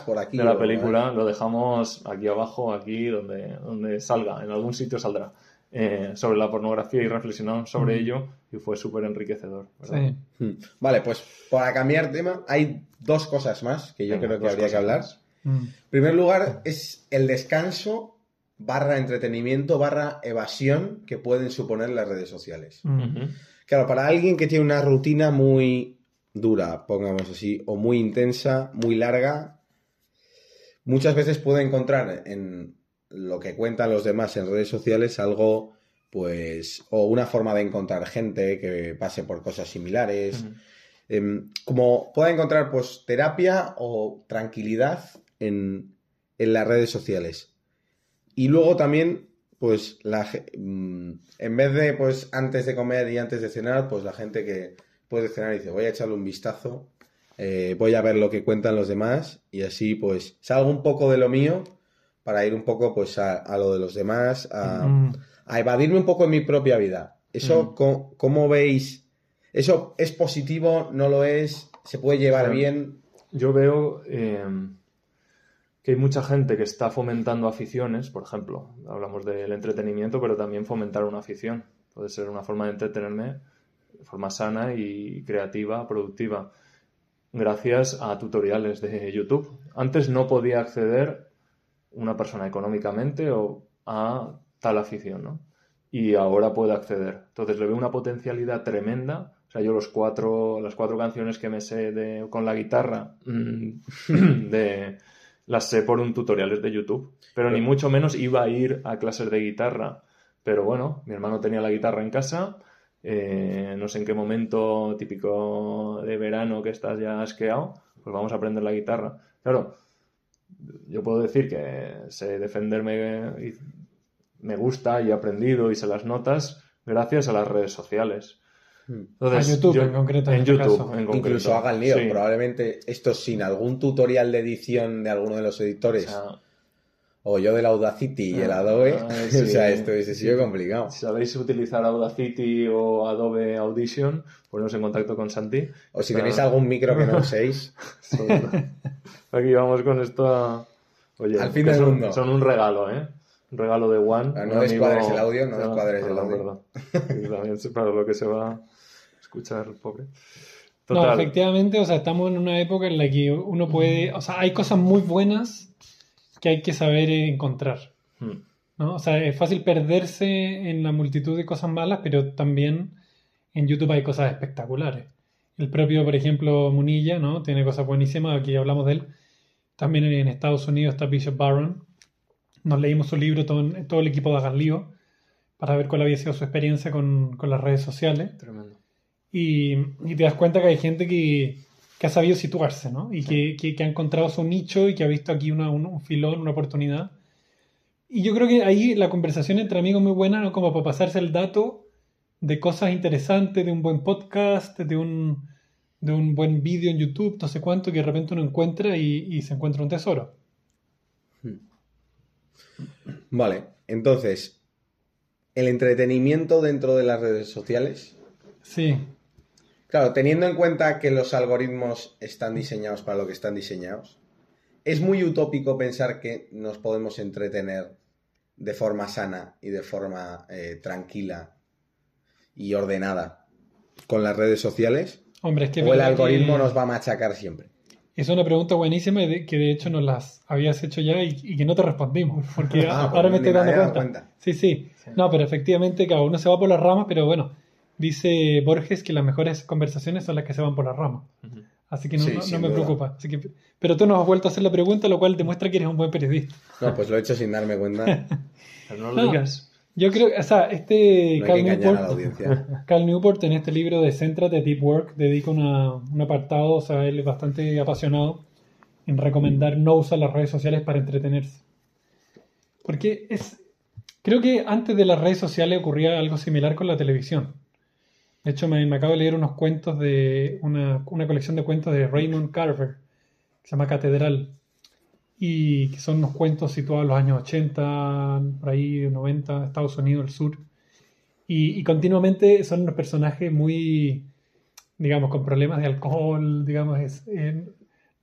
[SPEAKER 2] por aquí
[SPEAKER 3] de la película. Lo dejamos aquí abajo, aquí donde, donde salga, en algún sitio saldrá. Eh, sobre la pornografía y reflexionamos sobre
[SPEAKER 4] Mm.
[SPEAKER 3] ello y fue súper enriquecedor.
[SPEAKER 4] Sí.
[SPEAKER 2] Hmm. Vale, pues para cambiar tema, hay dos cosas más que yo
[SPEAKER 3] Venga,
[SPEAKER 2] creo que habría que hablar.
[SPEAKER 4] Mm.
[SPEAKER 2] En primer lugar, es el descanso barra entretenimiento barra evasión que pueden suponer las redes sociales.
[SPEAKER 4] Mm.
[SPEAKER 2] Claro, para alguien que tiene una rutina muy dura, pongamos así, o muy intensa, muy larga, muchas veces puede encontrar en lo que cuentan los demás en redes sociales algo, pues, o una forma de encontrar gente que pase por cosas similares, em, como pueda encontrar pues terapia o tranquilidad en, en las redes sociales. Y luego también, pues, la, mm, en vez de, pues, antes de comer y antes de cenar, pues la gente que puede cenar y dice, voy a echarle un vistazo, eh, voy a ver lo que cuentan los demás y así, pues, salgo un poco de lo mío para ir un poco, pues, a, a lo de los demás, a,
[SPEAKER 4] Mm.
[SPEAKER 2] a evadirme un poco en mi propia vida. ¿Eso
[SPEAKER 3] Ujú.
[SPEAKER 2] co- cómo, veis? ¿Eso es positivo? ¿No lo es? ¿Se puede llevar bien?
[SPEAKER 3] Yo veo eh, que hay mucha gente que está fomentando aficiones, por ejemplo, hablamos del entretenimiento, pero también fomentar una afición. Puede ser una forma de entretenerme de forma sana y creativa, productiva, gracias a tutoriales de YouTube. Antes no podía acceder una persona económicamente o a tal afición, ¿no? Y ahora puede acceder. Entonces le veo una potencialidad tremenda. O sea, yo los cuatro, las cuatro canciones que me sé de, con la guitarra, mm, de, las sé por un tutoriales de YouTube. Pero ni mucho menos iba a ir a clases de guitarra. Pero bueno, mi hermano tenía la guitarra en casa eh, no sé en qué momento típico de verano que estás ya asqueado, pues vamos a aprender la guitarra. Claro, yo puedo decir que sé defenderme y me gusta y he aprendido y sé las notas gracias a las redes sociales. Entonces,
[SPEAKER 4] A YouTube
[SPEAKER 3] yo-
[SPEAKER 4] en concreto, en
[SPEAKER 3] En
[SPEAKER 4] este
[SPEAKER 3] YouTube,
[SPEAKER 4] caso.
[SPEAKER 3] en concreto.
[SPEAKER 2] Incluso hagan lío.
[SPEAKER 3] Sí.
[SPEAKER 2] Probablemente esto sin algún tutorial de edición de alguno de los
[SPEAKER 3] O
[SPEAKER 2] editores.
[SPEAKER 3] sea,
[SPEAKER 2] O yo del Audacity y el
[SPEAKER 3] Ah,
[SPEAKER 2] Adobe.
[SPEAKER 3] ah,
[SPEAKER 2] o
[SPEAKER 3] sí.
[SPEAKER 2] sea, esto hubiese sido complicado.
[SPEAKER 3] si sabéis utilizar Audacity o Adobe Audition, poneros en contacto con Santi.
[SPEAKER 2] O si
[SPEAKER 3] Está-
[SPEAKER 2] tenéis algún micro que no uséis.
[SPEAKER 3] Aquí vamos con esto a... Oye,
[SPEAKER 2] Al fin del
[SPEAKER 3] son,
[SPEAKER 2] mundo.
[SPEAKER 3] son un regalo, ¿eh? Un regalo de One.
[SPEAKER 2] Ah, no descuadres el audio, no descuadres el audio.
[SPEAKER 3] Y también para lo que se va a escuchar, pobre.
[SPEAKER 4] No,
[SPEAKER 3] Total.
[SPEAKER 4] efectivamente, o sea, estamos en una época en la que uno puede, o sea, hay cosas muy buenas que hay que saber encontrar,
[SPEAKER 3] Hmm.
[SPEAKER 4] ¿no? O sea, es fácil perderse en la multitud de cosas malas, pero también en YouTube hay cosas espectaculares. El propio, por ejemplo, Munilla, ¿no? Tiene cosas buenísimas, aquí hablamos de él. También en Estados Unidos está Bishop Barron. Nos leímos su libro, todo, todo el equipo de Hagan Lío, para ver cuál había sido su experiencia con, con las redes sociales.
[SPEAKER 3] Tremendo.
[SPEAKER 4] Y, y te das cuenta que hay gente que, que ha sabido situarse, ¿no? Y que, que- que ha encontrado su nicho y que ha visto aquí una- un, un filón, una oportunidad. Y yo creo que ahí la conversación entre amigos es muy buena, ¿no? Como para pasarse el dato de cosas interesantes, de un buen podcast, de un, de un buen vídeo en YouTube, no sé cuánto, que de repente uno encuentra y, y se encuentra un tesoro.
[SPEAKER 2] Vale, entonces, el entretenimiento dentro de las redes sociales.
[SPEAKER 4] Sí,
[SPEAKER 2] Claro, teniendo en cuenta que los algoritmos están diseñados para lo que están diseñados, es muy utópico pensar que nos podemos entretener de forma sana y de forma eh, tranquila y ordenada con las redes sociales.
[SPEAKER 4] hombre, es que...
[SPEAKER 2] O el algoritmo
[SPEAKER 4] que-
[SPEAKER 2] nos va a machacar siempre.
[SPEAKER 4] Es una pregunta buenísima que de hecho nos las habías hecho ya y, y que no te respondimos, porque
[SPEAKER 2] Ah,
[SPEAKER 4] ahora me
[SPEAKER 2] pues
[SPEAKER 4] estoy dando cuenta. Sí, sí, No, pero efectivamente cada uno se va por las ramas, pero bueno, dice Borges que las mejores conversaciones son las que se van por las ramas.
[SPEAKER 3] Ujú.
[SPEAKER 4] Así que no,
[SPEAKER 2] Sí,
[SPEAKER 4] no- no
[SPEAKER 2] sin
[SPEAKER 4] me
[SPEAKER 2] duda.
[SPEAKER 4] preocupa. Así que, pero tú nos has vuelto a hacer la pregunta, lo cual demuestra que eres un buen periodista.
[SPEAKER 2] No, pues lo he hecho sin darme cuenta.
[SPEAKER 3] Pero no lo digas.
[SPEAKER 4] Yo creo, o sea, este
[SPEAKER 2] No
[SPEAKER 4] Cal,
[SPEAKER 2] la
[SPEAKER 4] Newport,
[SPEAKER 2] audiencia.
[SPEAKER 4] Cal Newport en este libro de Céntrate Deep Work dedica una- un apartado, o sea, él es bastante apasionado en recomendar no usar las redes sociales para entretenerse. Porque es, creo que antes de las redes sociales ocurría algo similar con la televisión. De hecho, me, me acabo de leer unos cuentos de una, una colección de cuentos de Raymond Carver, que se llama Catedral, y que son unos cuentos situados en los años 80, por ahí 90, Estados Unidos, el sur. Y, y continuamente son unos personajes muy, digamos, con problemas de alcohol, digamos, es, eh,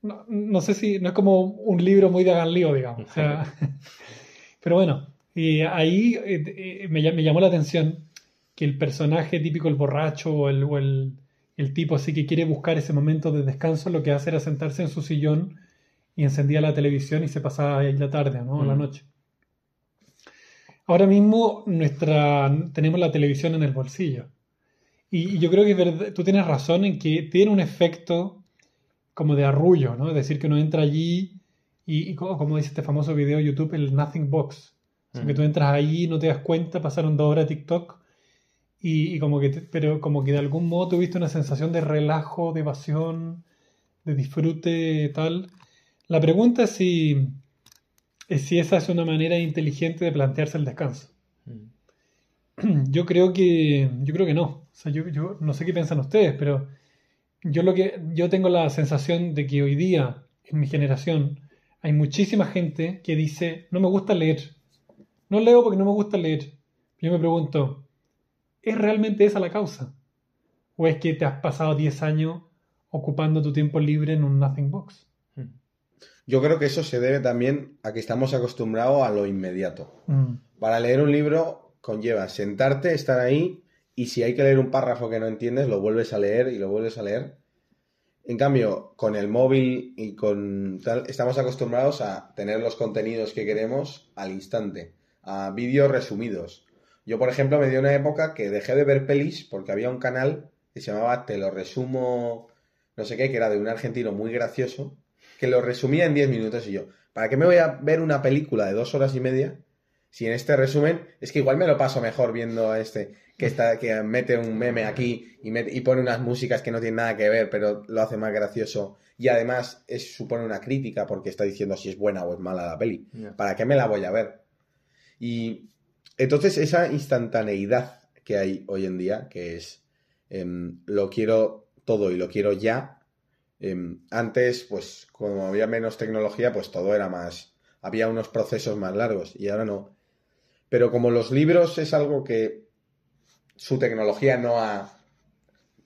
[SPEAKER 4] no, no sé si, no es como un libro muy de hagan digamos. o sea, pero bueno, y ahí eh, eh, me, me llamó la atención que el personaje típico, el borracho o el, o el, el tipo así que quiere buscar ese momento de descanso, lo que hace era sentarse en su sillón y encendía la televisión y se pasaba ahí la tarde, ¿no? O la
[SPEAKER 3] Mm.
[SPEAKER 4] noche. Ahora mismo nuestra, tenemos la televisión en el bolsillo. Y, y yo creo que es verdad- tú tienes razón en que tiene un efecto como de arrullo, ¿no? Es decir, que uno entra allí y, y co- como dice este famoso video de YouTube, el Nothing Box. O sea, que
[SPEAKER 3] Mm.
[SPEAKER 4] tú entras ahí, no te das cuenta, pasaron dos horas de TikTok y, y como que, te- pero como que de algún modo tuviste una sensación de relajo, de evasión, de disfrute, tal. La pregunta es si, es si esa es una manera inteligente de plantearse el descanso.
[SPEAKER 3] Mm.
[SPEAKER 4] Yo creo que, yo creo que no. O sea, yo, yo no sé qué piensan ustedes, pero yo lo que, yo tengo la sensación de que hoy día, en mi generación, hay muchísima gente que dice, no me gusta leer. No leo porque no me gusta leer. Yo me pregunto, ¿es realmente esa la causa? ¿O es que te has pasado 10 años ocupando tu tiempo libre en un nothing box?
[SPEAKER 2] Yo creo que eso se debe también a que estamos acostumbrados a lo inmediato.
[SPEAKER 4] Mm,
[SPEAKER 2] Para leer un libro conlleva sentarte, estar ahí y si hay que leer un párrafo que no entiendes, lo vuelves a leer y lo vuelves a leer. En cambio, con el móvil y con tal, estamos acostumbrados a tener los contenidos que queremos al instante, a vídeos resumidos. Yo, por ejemplo, me dio una época que dejé de ver pelis porque había un canal que se llamaba Te lo resumo, no sé qué, que era de un argentino muy gracioso, que lo resumía en 10 minutos y yo, ¿para qué me voy a ver una película de dos horas y media Si en este resumen, es que igual me lo paso mejor viendo a este, que está, que mete un meme aquí y, mete- y pone unas músicas que no tienen nada que ver, pero lo hace más gracioso. Y además es, supone una crítica porque está diciendo si es buena o es mala la peli. ¿Para qué me la voy a ver? Y entonces esa instantaneidad que hay hoy en día, que es em, lo quiero todo y lo quiero ya. em, antes, pues como había menos tecnología, pues todo era más, había unos procesos más largos y ahora no. Pero como los libros es algo que su tecnología no ha...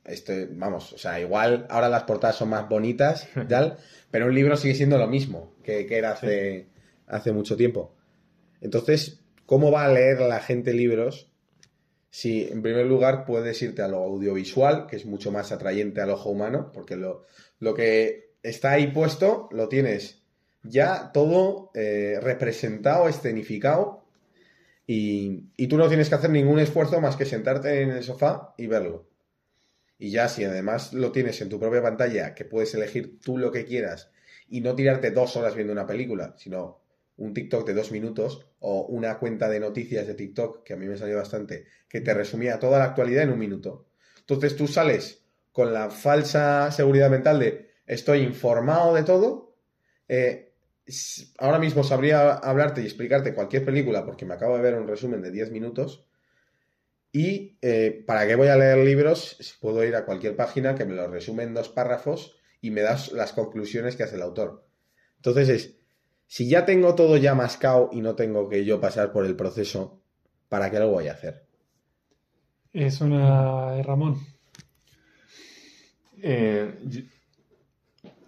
[SPEAKER 2] Este, vamos, o sea, igual ahora las portadas son más bonitas y tal, pero un libro sigue siendo lo mismo que, que era hace, hace mucho tiempo. Entonces, ¿cómo va a leer la gente libros si en primer lugar puedes irte a lo audiovisual, que es mucho más atrayente al ojo humano, porque lo, lo que está ahí puesto lo tienes ya todo eh, representado, escenificado, y, y tú no tienes que hacer ningún esfuerzo más que sentarte en el sofá y verlo. Y ya si además lo tienes en tu propia pantalla, que puedes elegir tú lo que quieras y no tirarte dos horas viendo una película, sino un TikTok de dos minutos o una cuenta de noticias de TikTok, que a mí me salió bastante, que te resumía toda la actualidad en un minuto. Entonces tú sales con la falsa seguridad mental de estoy informado de todo, eh, ahora mismo sabría hablarte y explicarte cualquier película porque me acabo de ver un resumen de 10 minutos. Y eh, para qué voy a leer libros puedo ir a cualquier página que me lo resume en dos párrafos y me das las conclusiones que hace el autor. Entonces es, si ya tengo todo ya mascado y no tengo que yo pasar por el proceso, ¿para qué lo voy a hacer?
[SPEAKER 4] Es una de Ramón.
[SPEAKER 3] Eh, yo,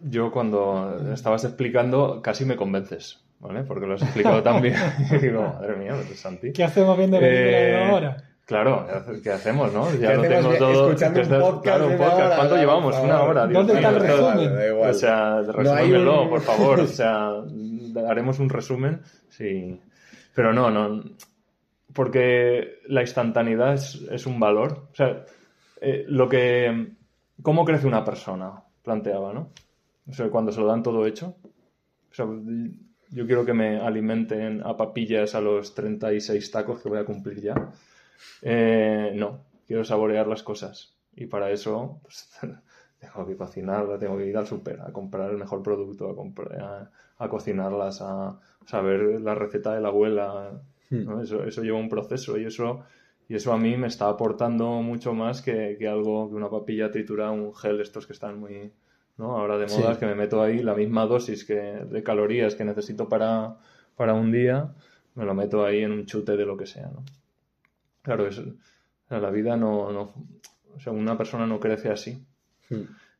[SPEAKER 3] yo cuando estabas explicando casi me convences, ¿vale? Porque lo has explicado tan bien. Y digo, madre mía, pero Santi.
[SPEAKER 4] ¿Qué hacemos viendo
[SPEAKER 3] Eh,
[SPEAKER 4] una hora?
[SPEAKER 3] Claro, ¿qué hacemos, no?
[SPEAKER 2] ¿Qué
[SPEAKER 3] Ya lo tengo todo.
[SPEAKER 2] Escuchando un podcast
[SPEAKER 3] claro, un
[SPEAKER 2] una
[SPEAKER 3] podcast.
[SPEAKER 2] hora,
[SPEAKER 3] ¿Cuánto llevamos? Una hora. Dios
[SPEAKER 4] ¿Dónde está
[SPEAKER 3] mío,
[SPEAKER 4] el resumen?
[SPEAKER 2] Da igual.
[SPEAKER 3] O sea,
[SPEAKER 2] No hay
[SPEAKER 3] resúmemelo,
[SPEAKER 2] un-
[SPEAKER 3] por favor. O sea, haremos un resumen. Sí. Pero no, no. Porque la instantaneidad es, es un valor. O sea, eh, lo que. ¿Cómo crece una persona? Planteaba, ¿no? O sea, cuando se lo dan todo hecho. O sea, yo quiero que me alimenten a papillas a los 36 tacos que voy a cumplir ya. Eh, no, quiero saborear las cosas. Y para eso, pues, tengo que cocinar, tengo que ir al súper a comprar el mejor producto, a, comprar- a, a cocinarlas, a saber la receta de la abuela. ¿no? Eso, eso lleva un proceso y eso, y eso a mí me está aportando mucho más que, que algo, que una papilla triturada, un gel, estos que están muy, ¿no? Ahora de moda
[SPEAKER 2] Sí.
[SPEAKER 3] que me meto ahí la misma dosis que, de calorías que necesito para, para un día, me lo meto ahí en un chute de lo que sea, ¿no? Claro, es, la vida no, no, o sea, una persona no crece así.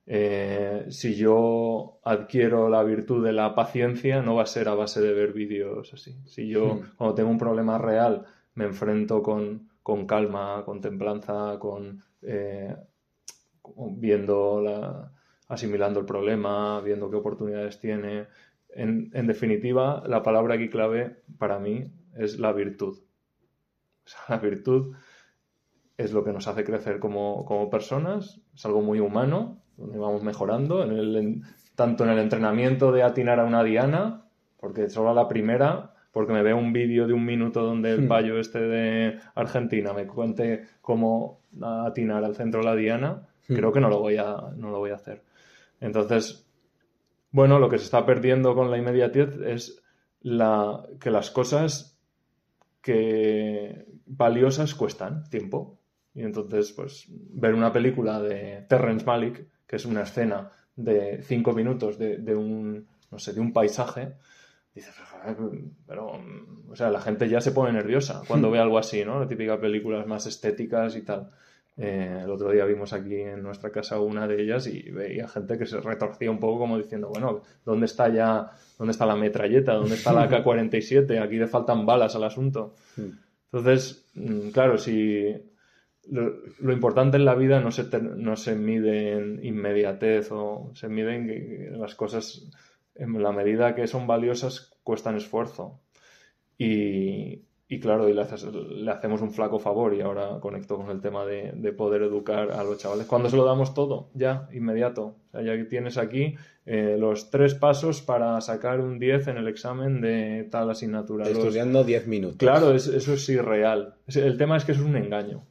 [SPEAKER 3] Eh, si yo adquiero la virtud de la paciencia, no va a ser a base de ver vídeos así. Si yo,
[SPEAKER 2] Hmm.
[SPEAKER 3] cuando tengo un problema real, me enfrento con, con calma, con templanza, con eh, viendo la, asimilando el problema, viendo qué oportunidades tiene. En, en definitiva, la palabra aquí clave para mí es la virtud. O sea, la virtud es lo que nos hace crecer como, como personas, es algo muy humano, donde vamos mejorando, en el, en- tanto en el entrenamiento de atinar a una diana, porque solo a la primera, porque me veo un vídeo de un minuto donde el
[SPEAKER 2] Hmm.
[SPEAKER 3] payo este de Argentina me cuente cómo atinar al centro de la diana,
[SPEAKER 2] Hmm.
[SPEAKER 3] creo que no lo voy a, no lo voy a hacer. Entonces, bueno, lo que se está perdiendo con la inmediatez es la, que las cosas que valiosas cuestan tiempo. Y entonces, pues, ver una película de Terrence Malick, que es una escena de cinco minutos de, de un, no sé, de un paisaje, dices, pero, mm, o sea, la gente ya se pone nerviosa cuando ve algo así, ¿no? La típica películas más estéticas y tal. Eh, el otro día vimos aquí en nuestra casa una de ellas y veía gente que se retorcía un poco como diciendo, bueno, ¿dónde está ya, dónde está la metralleta? ¿Dónde está la AK-47? Aquí le faltan balas al asunto. Entonces, mm, claro, si lo, lo importante en la vida no se, ter- no se mide en inmediatez o se mide en que las cosas, en la medida que son valiosas, cuestan esfuerzo. Y, y claro, y le, haces- le hacemos un flaco favor y ahora conecto con el tema de, de poder educar a los chavales. Cuando se lo damos todo, ya, inmediato. O sea, ya que tienes aquí eh, los tres pasos para sacar un 10 en el examen de tal asignatura.
[SPEAKER 2] Estudiando 10 minutos.
[SPEAKER 3] Claro, es- eso es irreal. El tema es que eso es un engaño.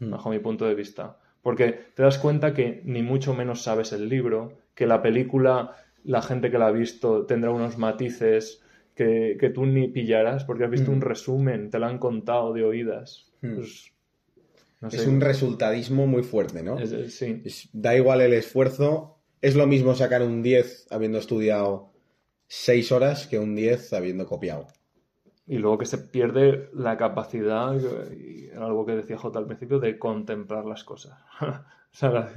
[SPEAKER 3] Bajo mi punto de vista. Porque te das cuenta que ni mucho menos sabes el libro, que la película, la gente que la ha visto tendrá unos matices que, que tú ni pillarás porque has visto
[SPEAKER 2] Mm.
[SPEAKER 3] un resumen, te lo han contado de oídas.
[SPEAKER 2] Mm.
[SPEAKER 3] Pues, no
[SPEAKER 2] Es un resultadismo muy fuerte, ¿no?
[SPEAKER 3] es- es- sí.
[SPEAKER 2] Da igual el esfuerzo. Es lo mismo sacar un 10 habiendo estudiado 6 horas que un 10 habiendo copiado.
[SPEAKER 3] Y luego que se pierde la capacidad, y era algo que decía J al principio, de contemplar las cosas. o sea, la,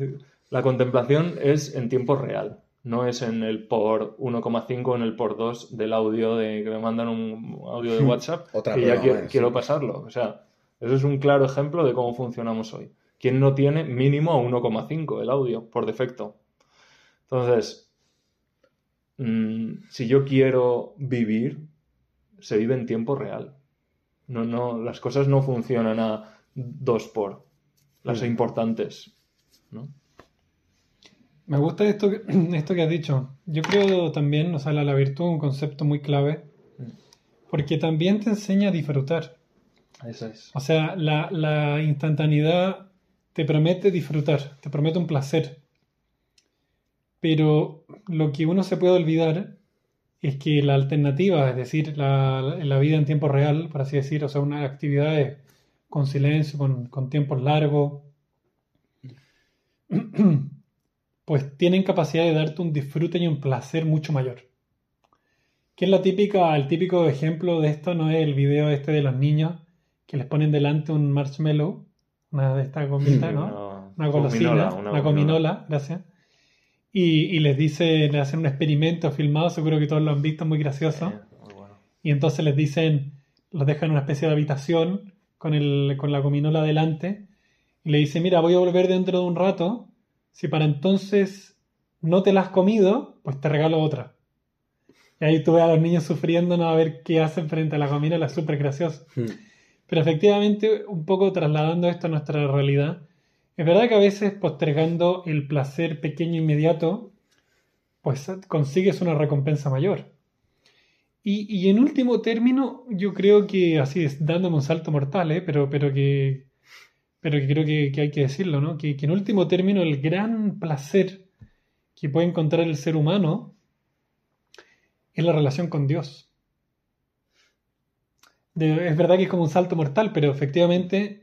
[SPEAKER 3] la contemplación es en tiempo real, no es en el por 1,5 o en el por 2 del audio de que me mandan un audio de WhatsApp
[SPEAKER 2] Otra
[SPEAKER 3] que ya quiero, pasarlo. O sea, eso es un claro ejemplo de cómo funcionamos hoy. ¿Quién no tiene mínimo a 1,5 el audio por defecto? Entonces, mm, si yo quiero vivir, se vive en tiempo real. No, no, las cosas no funcionan a dos por. Las
[SPEAKER 2] Mm.
[SPEAKER 3] importantes. ¿no?
[SPEAKER 4] Me gusta esto que, esto que has dicho. Yo creo también, o sea, la, la virtud es un concepto muy clave, porque también te enseña a disfrutar.
[SPEAKER 3] Eso es.
[SPEAKER 4] O sea, la, la instantaneidad te promete disfrutar, te promete un placer. Pero lo que uno se puede olvidar es que la alternativa, es decir, la, la vida en tiempo real, por así decir, o sea, unas actividades con silencio, con, con tiempos largos, pues tienen capacidad de darte un disfrute y un placer mucho mayor. Que es la típica, el típico ejemplo de esto, no es el video este de los niños que les ponen delante un marshmallow, una de estas gomitas, ¿no?
[SPEAKER 3] Una,
[SPEAKER 4] Una golosina, una,
[SPEAKER 3] una
[SPEAKER 4] gominola, gracias. Y, y les dice, le hacen un experimento filmado, seguro que todos lo han visto, muy gracioso.
[SPEAKER 3] Eh, bueno.
[SPEAKER 4] Y entonces les dicen, los dejan en una especie de habitación con, el, con la gominola delante. Y le dice, mira, voy a volver dentro de un rato. Si para entonces no te la has comido, pues te regalo otra. Y ahí tú ves a los niños sufriendo, no a ver qué hacen frente a la gominola, súper gracioso.
[SPEAKER 2] Hmm.
[SPEAKER 4] Pero efectivamente, un poco trasladando esto a nuestra realidad, es verdad que a veces postergando el placer pequeño e inmediato, pues consigues una recompensa mayor. Y, en último término, yo creo que, así es, dándome un salto mortal, ¿eh? pero, pero que, pero que creo que, hay que decirlo, ¿no? Que, que en último término el gran placer que puede encontrar el ser humano es la relación con Dios. De- es verdad que es como un salto mortal, pero efectivamente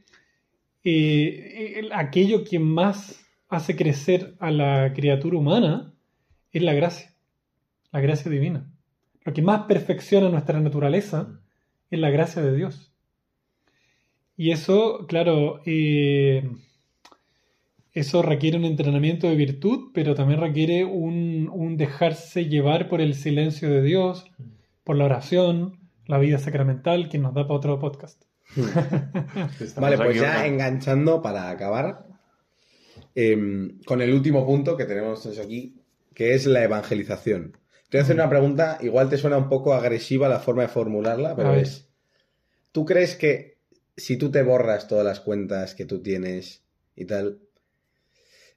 [SPEAKER 4] eh, el- aquello que más hace crecer a la criatura humana es la gracia, la gracia divina. Lo que más perfecciona nuestra naturaleza es la gracia de Dios. Y eso, claro, eh, eso requiere un entrenamiento de virtud, pero también requiere un, un dejarse llevar por el silencio de Dios, por la oración, la vida sacramental, que nos da para otro podcast.
[SPEAKER 2] Vale, pues ya enganchando para acabar em, con el último punto que tenemos aquí, que es la evangelización. Te voy a hacer una pregunta, igual te suena un poco agresiva la forma de formularla, pero es, ¿tú crees que si tú te borras todas las cuentas que tú tienes y tal,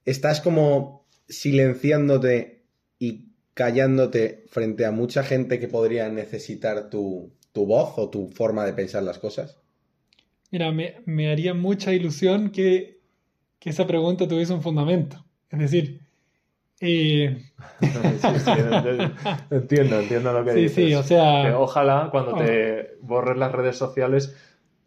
[SPEAKER 2] estás como silenciándote y callándote frente a mucha gente que podría necesitar tu, tu voz o tu forma de pensar las cosas?
[SPEAKER 4] Mira, me, me haría mucha ilusión que, que esa pregunta tuviese un fundamento. Es decir, eh,
[SPEAKER 3] Sí, sí, entiendo, entiendo lo que
[SPEAKER 4] sí,
[SPEAKER 3] dices.
[SPEAKER 4] sí, o sea,
[SPEAKER 3] Que ojalá cuando te borres las redes sociales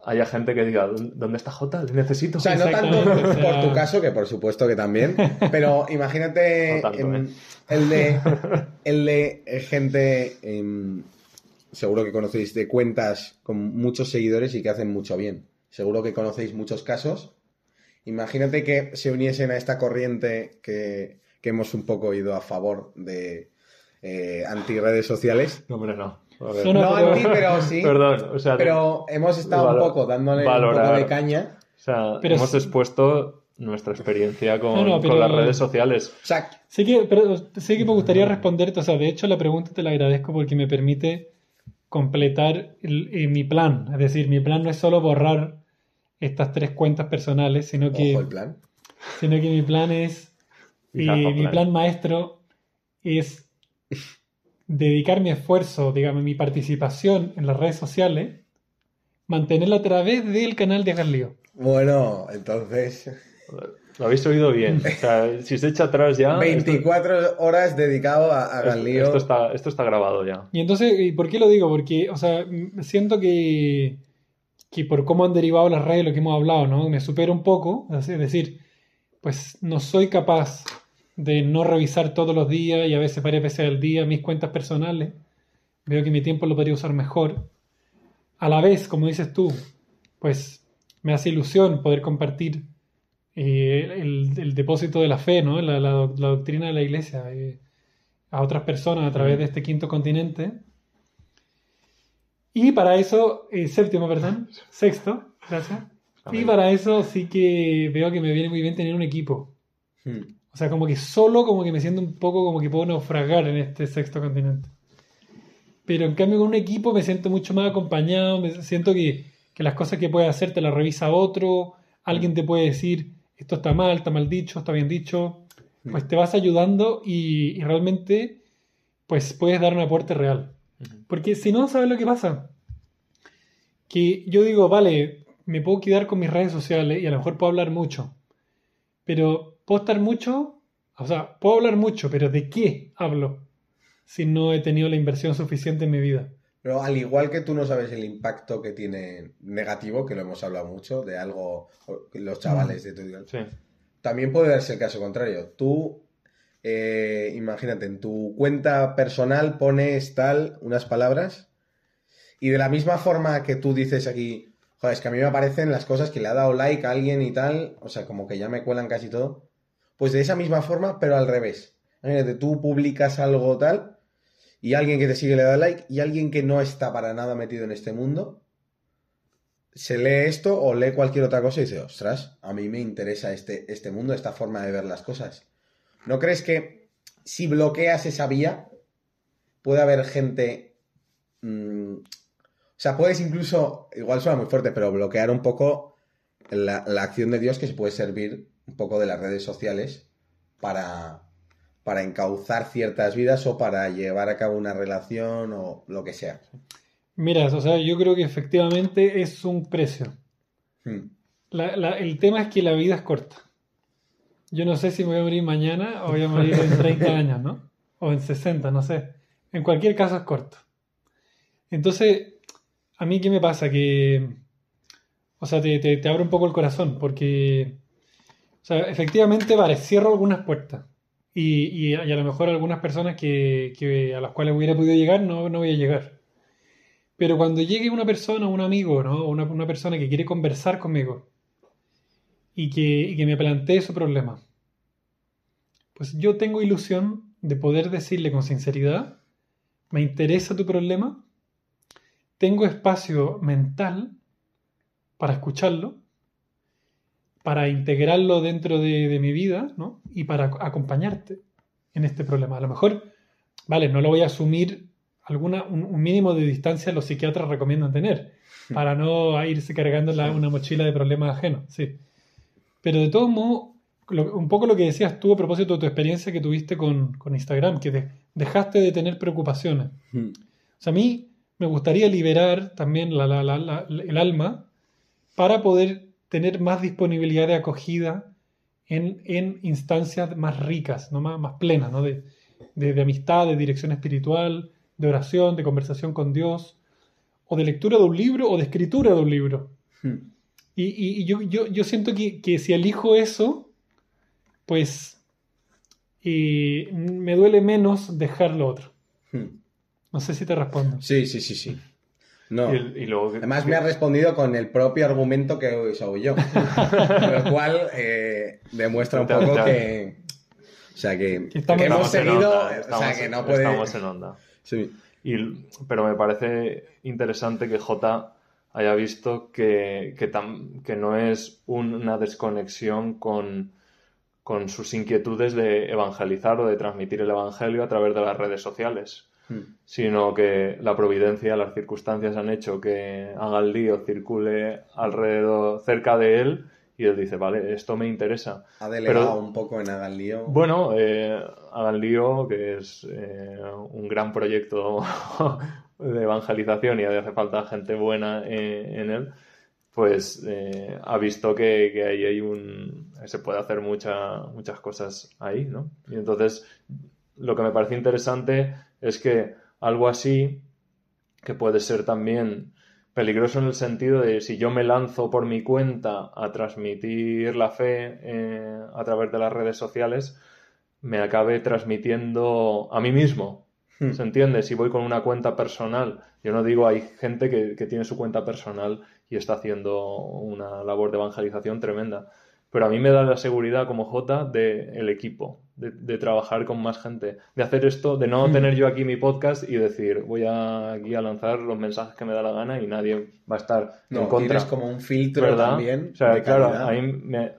[SPEAKER 3] haya gente que diga, ¿dónde está Jota? Le necesito.
[SPEAKER 2] O sea, no tanto por tu caso, que por supuesto que también, pero imagínate
[SPEAKER 3] No tanto, ¿eh?
[SPEAKER 2] el de el de eh, gente, em, seguro que conocéis de cuentas con muchos seguidores y que hacen mucho bien. Seguro que conocéis muchos casos. Imagínate que se uniesen a esta corriente que, que hemos un poco ido a favor de eh, antirredes sociales.
[SPEAKER 3] No, hombre, no.
[SPEAKER 4] No, no, pero-
[SPEAKER 2] anti, pero sí.
[SPEAKER 3] Perdón, o sea,
[SPEAKER 2] Pero hemos estado un poco dándole un poco de caña.
[SPEAKER 3] o sea,
[SPEAKER 4] pero
[SPEAKER 3] hemos
[SPEAKER 4] sí.
[SPEAKER 3] expuesto nuestra experiencia con,
[SPEAKER 4] No, no, pero-
[SPEAKER 3] con las redes sociales.
[SPEAKER 2] O sea,
[SPEAKER 4] sí que, pero sí que me gustaría responderte. O sea, de hecho, la pregunta te la agradezco porque me permite completar el- eh, mi plan. Es decir, mi plan no es solo borrar estas tres cuentas personales, sino que,
[SPEAKER 2] Ojo el plan.
[SPEAKER 4] sino que mi plan es, eh, mi
[SPEAKER 3] plan.
[SPEAKER 4] plan maestro es dedicar mi esfuerzo, digamos, mi participación en las redes sociales, mantenerla a través del canal de Garlío.
[SPEAKER 2] Bueno, entonces.
[SPEAKER 3] Lo habéis oído bien. O sea, si se echa atrás ya. esto-
[SPEAKER 2] 24 horas dedicado a, a
[SPEAKER 3] esto,
[SPEAKER 2] Galileo.
[SPEAKER 3] esto está, esto está grabado ya.
[SPEAKER 4] Y entonces, ¿y por qué lo digo? Porque, o sea, siento que, que por cómo han derivado las redes, lo que hemos hablado, ¿no? Me supera un poco, es decir, pues no soy capaz de no revisar todos los días y a veces varias veces al día mis cuentas personales. Veo que mi tiempo lo podría usar mejor. A la vez, como dices tú, pues me hace ilusión poder compartir eh, el, el depósito de la fe, ¿no? La, la doc- la doctrina de la iglesia. eh, a otras personas a través de este quinto continente. Y para eso, eh, séptimo, perdón, sexto, gracias. Y para eso sí que veo que me viene muy bien tener un equipo.
[SPEAKER 2] Hmm.
[SPEAKER 4] O sea, como que solo, como que me siento un poco como que puedo naufragar en este sexto continente. Pero en cambio con un equipo me siento mucho más acompañado, me siento que, que las cosas que puedes hacer te las revisa otro, alguien te puede decir, esto está mal, está mal dicho, está bien dicho, pues te vas ayudando y, y realmente pues puedes dar un aporte real. Porque si no, ¿sabes lo que pasa? Que yo digo, vale, me puedo quedar con mis redes sociales y a lo mejor puedo hablar mucho. Pero puedo estar mucho, o sea, puedo hablar mucho, pero ¿de qué hablo? Si no he tenido la inversión suficiente en mi vida.
[SPEAKER 2] Pero al igual que tú no sabes el impacto que tiene negativo, que lo hemos hablado mucho, de algo, los chavales de tu
[SPEAKER 3] Sí.
[SPEAKER 2] también puede darse el caso contrario. Tú, eh, imagínate, en tu cuenta personal pones tal, unas palabras, y de la misma forma que tú dices aquí, joder, es que a mí me aparecen las cosas que le ha dado like a alguien y tal, o sea, como que ya me cuelan casi todo, pues de esa misma forma, pero al revés. Imagínate, tú publicas algo tal, y alguien que te sigue le da like, y alguien que no está para nada metido en este mundo, se lee esto o lee cualquier otra cosa y dice, ostras, a mí me interesa este, este mundo, esta forma de ver las cosas. ¿No crees que si bloqueas esa vía, puede haber gente... mm, o sea, puedes incluso, igual suena muy fuerte, pero bloquear un poco la, la acción de Dios que se puede servir un poco de las redes sociales para, para encauzar ciertas vidas o para llevar a cabo una relación o lo que sea.
[SPEAKER 4] Mira, o sea, yo creo que efectivamente es un precio.
[SPEAKER 2] Hmm.
[SPEAKER 4] La- la- el tema es que la vida es corta. Yo no sé si me voy a morir mañana o voy a morir en 30 años, ¿no? O en 60, no sé. En cualquier caso es corto. Entonces, ¿a mí qué me pasa? Que, o sea, te, te, te abro un poco el corazón porque, o sea, efectivamente, vale, cierro algunas puertas. Y, y, y a lo mejor algunas personas que, que a las cuales hubiera podido llegar, no, no voy a llegar. Pero cuando llegue una persona, un amigo, ¿no? Una, una persona que quiere conversar conmigo y que, y que me plantee su problema, pues yo tengo ilusión de poder decirle con sinceridad, me interesa tu problema, tengo espacio mental para escucharlo, para integrarlo dentro de, de mi vida, ¿no? Y para ac- acompañarte en este problema. A lo mejor, vale, no lo voy a asumir alguna, un, un mínimo de distancia los psiquiatras recomiendan tener, para no irse cargando la- una mochila de problemas ajenos, sí. Pero de todos modos, un poco lo que decías tú a propósito de tu experiencia que tuviste con, con Instagram, que de- dejaste de tener preocupaciones.
[SPEAKER 2] Hmm.
[SPEAKER 4] O sea, a mí me gustaría liberar también la- la- la- el alma para poder tener más disponibilidad de acogida en, en instancias más ricas, ¿no? más, más plenas, ¿no? de, de- de amistad, de dirección espiritual, de oración, de conversación con Dios, o de lectura de un libro o de escritura de un libro.
[SPEAKER 2] Hmm.
[SPEAKER 4] Y, y- y yo, yo, yo siento que, que si elijo eso, pues eh, me duele menos dejar lo otro.
[SPEAKER 2] Hmm.
[SPEAKER 4] No sé si te respondo.
[SPEAKER 2] Sí, sí, sí, sí. No.
[SPEAKER 3] Y, el- y luego que-
[SPEAKER 2] Además me ha respondido con el propio argumento que uso yo. Lo cual eh, demuestra un poco que... O sea, que,
[SPEAKER 4] Que estamos-
[SPEAKER 2] que hemos seguido...
[SPEAKER 3] onda,
[SPEAKER 2] o sea, que no puede...
[SPEAKER 3] Estamos en onda.
[SPEAKER 2] Sí.
[SPEAKER 3] Y- pero me parece interesante que J haya visto que, que, tam- que no es un- una desconexión con, con sus inquietudes de evangelizar o de transmitir el evangelio a través de las redes sociales.
[SPEAKER 2] Hmm.
[SPEAKER 3] sino que la providencia, las circunstancias han hecho que haga el lío, circule alrededor, cerca de él, y él dice, vale, esto me interesa.
[SPEAKER 2] Ha delegado
[SPEAKER 3] Pero-
[SPEAKER 2] un poco en Hagan Lío.
[SPEAKER 3] Bueno, eh, Hagan Lío, que es eh, un gran proyecto de evangelización y hace falta gente buena eh, en él, pues eh, ha visto que, que ahí hay un... se puede hacer mucha- muchas cosas ahí, ¿no? Y entonces, lo que me parece interesante es que algo así, que puede ser también peligroso en el sentido de si yo me lanzo por mi cuenta a transmitir la fe eh, a través de las redes sociales, me acabe transmitiendo a mí mismo.
[SPEAKER 2] Hmm.
[SPEAKER 3] ¿Se entiende? Si voy con una cuenta personal, yo no digo, hay gente que, que tiene su cuenta personal y está haciendo una labor de evangelización tremenda. Pero a mí me da la seguridad como J del equipo, de, de trabajar con más gente, de hacer esto, de no
[SPEAKER 2] Hmm.
[SPEAKER 3] tener yo aquí mi podcast y decir, voy a, aquí a lanzar los mensajes que me da la gana y nadie va a estar en
[SPEAKER 2] No,
[SPEAKER 3] contra.
[SPEAKER 2] tienes como un filtro
[SPEAKER 3] ¿verdad?
[SPEAKER 2] también.
[SPEAKER 3] O sea,
[SPEAKER 2] de
[SPEAKER 3] claro,
[SPEAKER 2] calidad.
[SPEAKER 3] ahí me-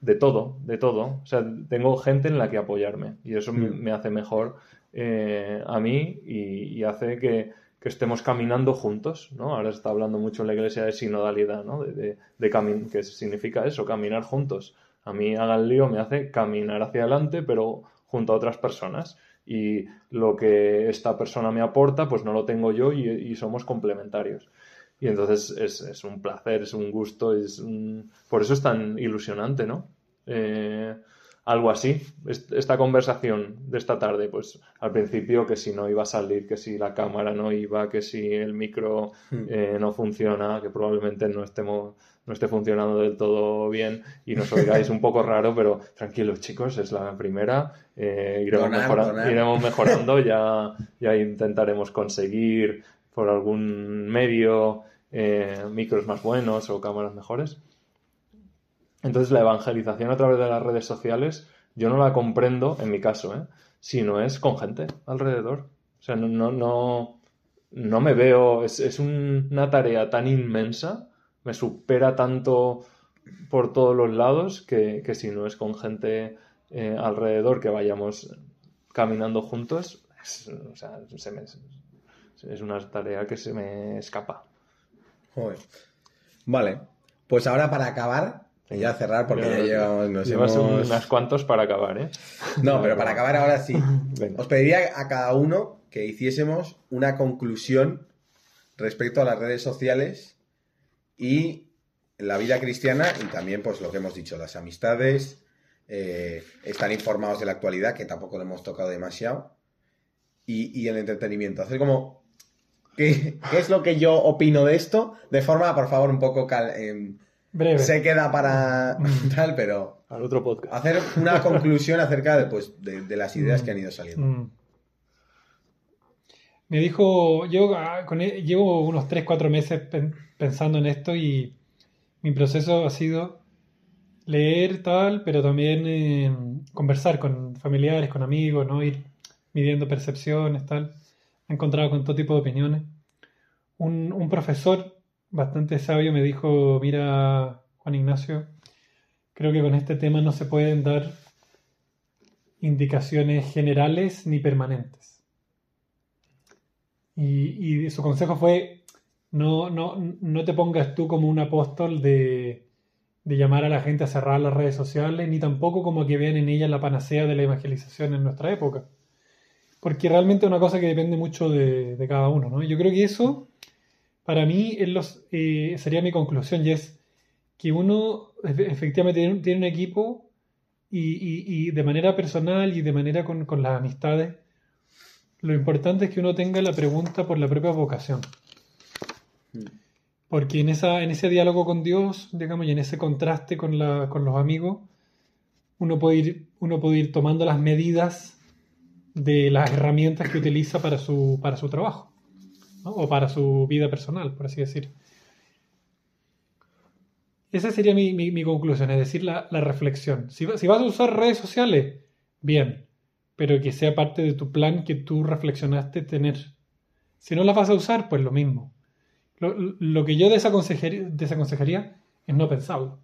[SPEAKER 3] de todo, de todo. O sea, tengo gente en la que apoyarme y eso me,
[SPEAKER 2] Mm.
[SPEAKER 3] me hace mejor eh, a mí y, y hace que, estemos caminando juntos, ¿no? Ahora está hablando mucho en la iglesia de sinodalidad, ¿no? De, de, de cami- que significa eso, caminar juntos. A mí haga el lío me hace caminar hacia adelante, pero junto a otras personas. Y lo que esta persona me aporta, pues no lo tengo yo y, somos complementarios. Y entonces es, es un placer, es un gusto, es un... por eso es tan ilusionante, ¿no? Eh, algo así. Est- Esta conversación de esta tarde, pues al principio que si no iba a salir, que si la cámara no iba, que si el micro
[SPEAKER 2] Hmm.
[SPEAKER 3] eh, no funciona, que probablemente no estemos no esté funcionando del todo bien y nos oigáis un poco raro, pero tranquilos chicos, es la primera, eh, iremos,
[SPEAKER 2] Donar,
[SPEAKER 3] mejora-
[SPEAKER 2] donar.
[SPEAKER 3] iremos mejorando, ya, ya intentaremos conseguir por algún medio eh, micros más buenos o cámaras mejores. Entonces la evangelización a través de las redes sociales yo no la comprendo, en mi caso, ¿eh? si no es con gente alrededor. O sea, no, no, no, me veo, es, es un- una tarea tan inmensa, me supera tanto por todos los lados que, que si no es con gente eh, alrededor que vayamos caminando juntos, es, o sea, es una tarea que se me escapa.
[SPEAKER 2] Vale. Pues ahora para acabar, y ya cerrar porque ya llevamos, nos
[SPEAKER 3] Llevas
[SPEAKER 2] hemos...
[SPEAKER 3] unas cuantos para acabar, ¿eh?
[SPEAKER 2] No, pero para acabar ahora sí. Os pediría a cada uno que hiciésemos una conclusión respecto a las redes sociales y la vida cristiana y también pues lo que hemos dicho, las amistades, eh, estar informados de la actualidad, que tampoco lo hemos tocado demasiado, y, y el entretenimiento. Hacer como, ¿qué, qué es lo que yo opino de esto? De forma, por favor, un poco... cal- em,
[SPEAKER 4] Breve.
[SPEAKER 2] se queda para tal, pero
[SPEAKER 3] Al otro podcast.
[SPEAKER 2] hacer una conclusión acerca de, pues, de, de las ideas que han ido saliendo.
[SPEAKER 4] Mm. Me dijo, yo ah, con e- llevo unos 3-4 meses pen- pensando en esto y mi proceso ha sido leer tal, pero también eh, conversar con familiares, con amigos, ¿no? Ir midiendo percepciones, tal. Me he encontrado con todo tipo de opiniones. Un, un profesor bastante sabio me dijo, mira, Juan Ignacio, creo que con este tema no se pueden dar indicaciones generales ni permanentes. Y, y su consejo fue, no, no, no te pongas tú como un apóstol de, de llamar a la gente a cerrar las redes sociales, ni tampoco como que vean en ella la panacea de la evangelización en nuestra época. Porque realmente es una cosa que depende mucho de, de cada uno. ¿no? Yo creo que eso, para mí, los, eh, sería mi conclusión, y es que uno efe- efectivamente tiene, un- tiene un equipo y, y- y de manera personal y de manera con, con las amistades, lo importante es que uno tenga la pregunta por la propia vocación. Porque en, esa, en ese diálogo con Dios, digamos, y en ese contraste con, la, con los amigos, uno puede, ir, uno puede ir tomando las medidas de las herramientas que utiliza para su, para su trabajo, o para su vida personal, por así decir. Esa sería mi, mi- conclusión, es decir, la, la reflexión. Si, si vas a usar redes sociales, bien, pero que sea parte de tu plan que tú reflexionaste tener. Si no las vas a usar, pues lo mismo. Lo, lo que yo desaconsejaría, desaconsejaría es no pensarlo.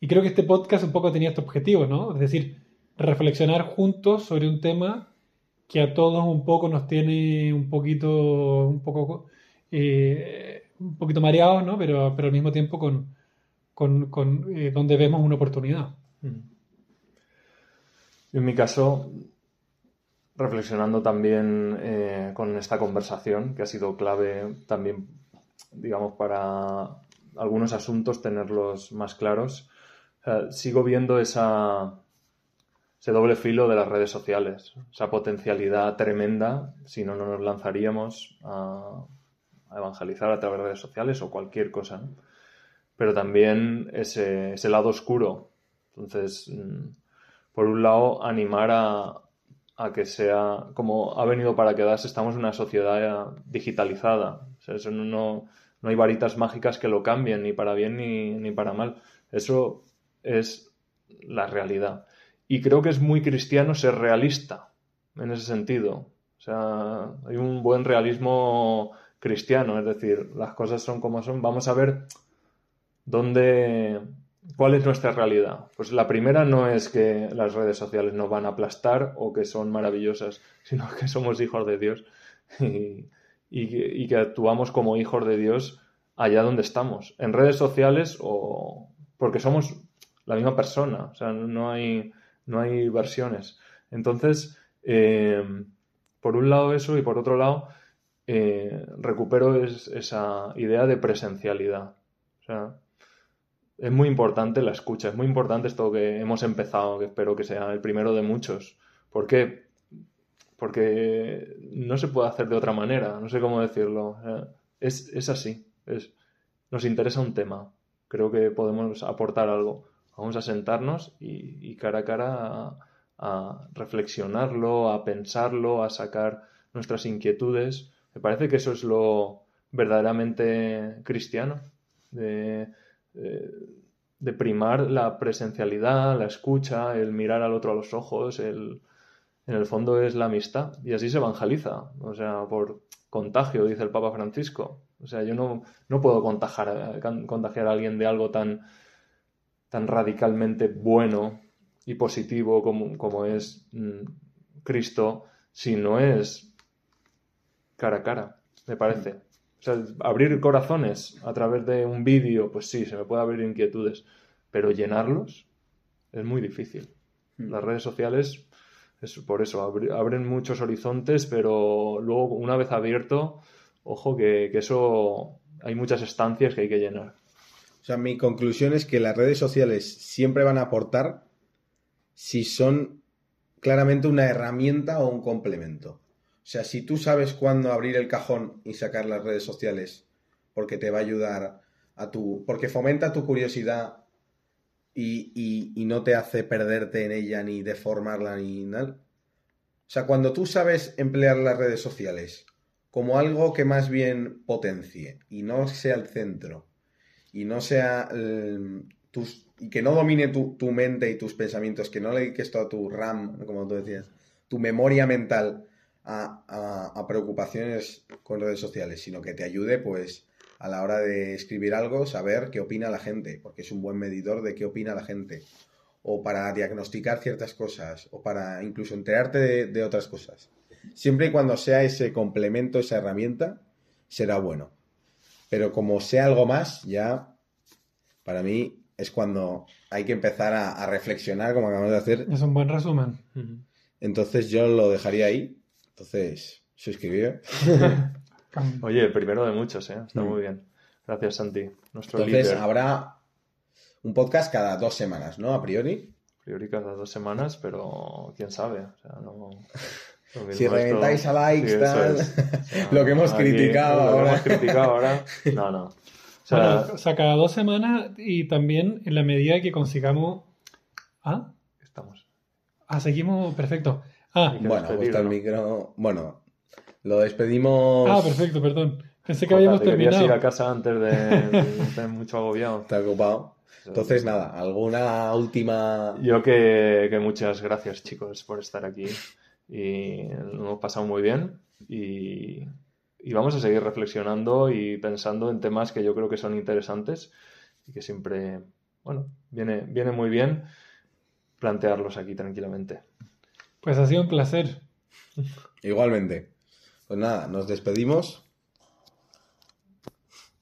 [SPEAKER 4] Y creo que este podcast un poco tenía este objetivo, ¿no? Es decir, reflexionar juntos sobre un tema que a todos un poco nos tiene un poquito, un poco, eh, un poquito mareados, ¿no? Pero, pero al mismo tiempo con, con, con eh, donde vemos una oportunidad.
[SPEAKER 3] En mi caso, reflexionando también eh, con esta conversación, que ha sido clave también, digamos, para algunos asuntos tenerlos más claros, sigo viendo esa, ese doble filo de las redes sociales, esa potencialidad tremenda, si no, no nos lanzaríamos a, evangelizar a través de redes sociales o cualquier cosa, pero también ese, lado oscuro. Entonces, mm, por un lado, animar a, a que sea como ha venido para quedarse, estamos en una sociedad digitalizada. eso no, no, hay varitas mágicas que lo cambien, ni para bien ni, ni, para mal. Eso es la realidad. Y creo que es muy cristiano ser realista en ese sentido. O sea, hay un buen realismo cristiano, es decir, las cosas son como son. Vamos a ver dónde, ¿Cuál es nuestra realidad? Pues la primera no es que las redes sociales nos van a aplastar o que son maravillosas, sino que somos hijos de Dios y, que actuamos como hijos de Dios allá donde estamos, en redes sociales o porque somos la misma persona, o sea, no hay, no hay versiones. Entonces, eh, por un lado eso y por otro lado, eh, recupero esa idea de presencialidad. O sea, es muy importante la escucha, es muy importante esto que hemos empezado, que espero que sea el primero de muchos. ¿Por qué? Porque no se puede hacer de otra manera, no sé cómo decirlo. Es, es así, es, nos interesa un tema, creo que podemos aportar algo. Vamos a sentarnos y, cara a cara a, reflexionarlo, a pensarlo, a sacar nuestras inquietudes. Me parece que eso es lo verdaderamente cristiano. De, eh, de primar la presencialidad, la escucha, el mirar al otro a los ojos, el, en el fondo es la amistad. Y así se evangeliza, o sea, por contagio, dice el Papa Francisco. O sea, yo no, no puedo contagiar, contagiar a alguien de algo tan, tan radicalmente bueno y positivo como, como es mm, Cristo si no es cara a cara, me parece sea, abrir corazones a través de un vídeo, pues sí, se me puede abrir inquietudes, pero llenarlos es muy difícil. Las redes sociales, es por eso, abren muchos horizontes, pero luego, una vez abierto, ojo que, que eso hay muchas estancias que hay que llenar.
[SPEAKER 2] O sea, mi conclusión es que las redes sociales siempre van a aportar si son claramente una herramienta o un complemento. O sea, si tú sabes cuándo abrir el cajón y sacar las redes sociales, porque te va a ayudar a tu. porque fomenta tu curiosidad y, no te hace perderte en ella ni deformarla ni nada. O sea, cuando tú sabes emplear las redes sociales como algo que más bien potencie y no sea el centro y no sea tus, y que no domine tu, tu, mente y tus pensamientos, que no le dediques todo a tu RAM, como tú decías, tu memoria mental a, preocupaciones con redes sociales, sino que te ayude, pues, a la hora de escribir algo, saber qué opina la gente, porque es un buen medidor de qué opina la gente, o para diagnosticar ciertas cosas, o para incluso enterarte de, otras cosas. Siempre y cuando sea ese complemento, esa herramienta, será bueno. Pero como sea algo más, ya para mí es cuando hay que empezar a, reflexionar, como acabamos de hacer.
[SPEAKER 4] Es un buen resumen.
[SPEAKER 2] Entonces yo lo dejaría ahí entonces, suscribir.
[SPEAKER 3] Oye, el primero de muchos, ¿eh? Está mm. muy bien. Gracias, Santi.
[SPEAKER 2] Nuestro Entonces, habrá un podcast cada dos semanas, ¿no? A priori.
[SPEAKER 3] A priori cada dos semanas, pero quién sabe. O sea, no...
[SPEAKER 2] Si reventáis a likes, tal. lo que hemos criticado
[SPEAKER 3] ahora. Lo que hemos criticado ahora. No, no.
[SPEAKER 4] O sea, cada dos semanas y también en la medida que consigamos. ¿Ah?
[SPEAKER 3] Estamos.
[SPEAKER 4] Ah, seguimos. Perfecto. Ah,
[SPEAKER 2] bueno, está el micro. Bueno, lo despedimos.
[SPEAKER 4] Ah, perfecto, perdón. Pensé que habíamos terminado.
[SPEAKER 3] ir a casa antes de, estar mucho agobiado.
[SPEAKER 2] Está ocupado. Entonces, nada, ¿alguna última...?
[SPEAKER 3] Yo que, que, muchas gracias, chicos, por estar aquí. Y lo hemos pasado muy bien. Y, y, vamos a seguir reflexionando y pensando en temas que yo creo que son interesantes y que siempre, bueno, viene, viene muy bien plantearlos aquí tranquilamente.
[SPEAKER 4] Pues ha sido un placer.
[SPEAKER 2] Igualmente. Pues nada, nos despedimos.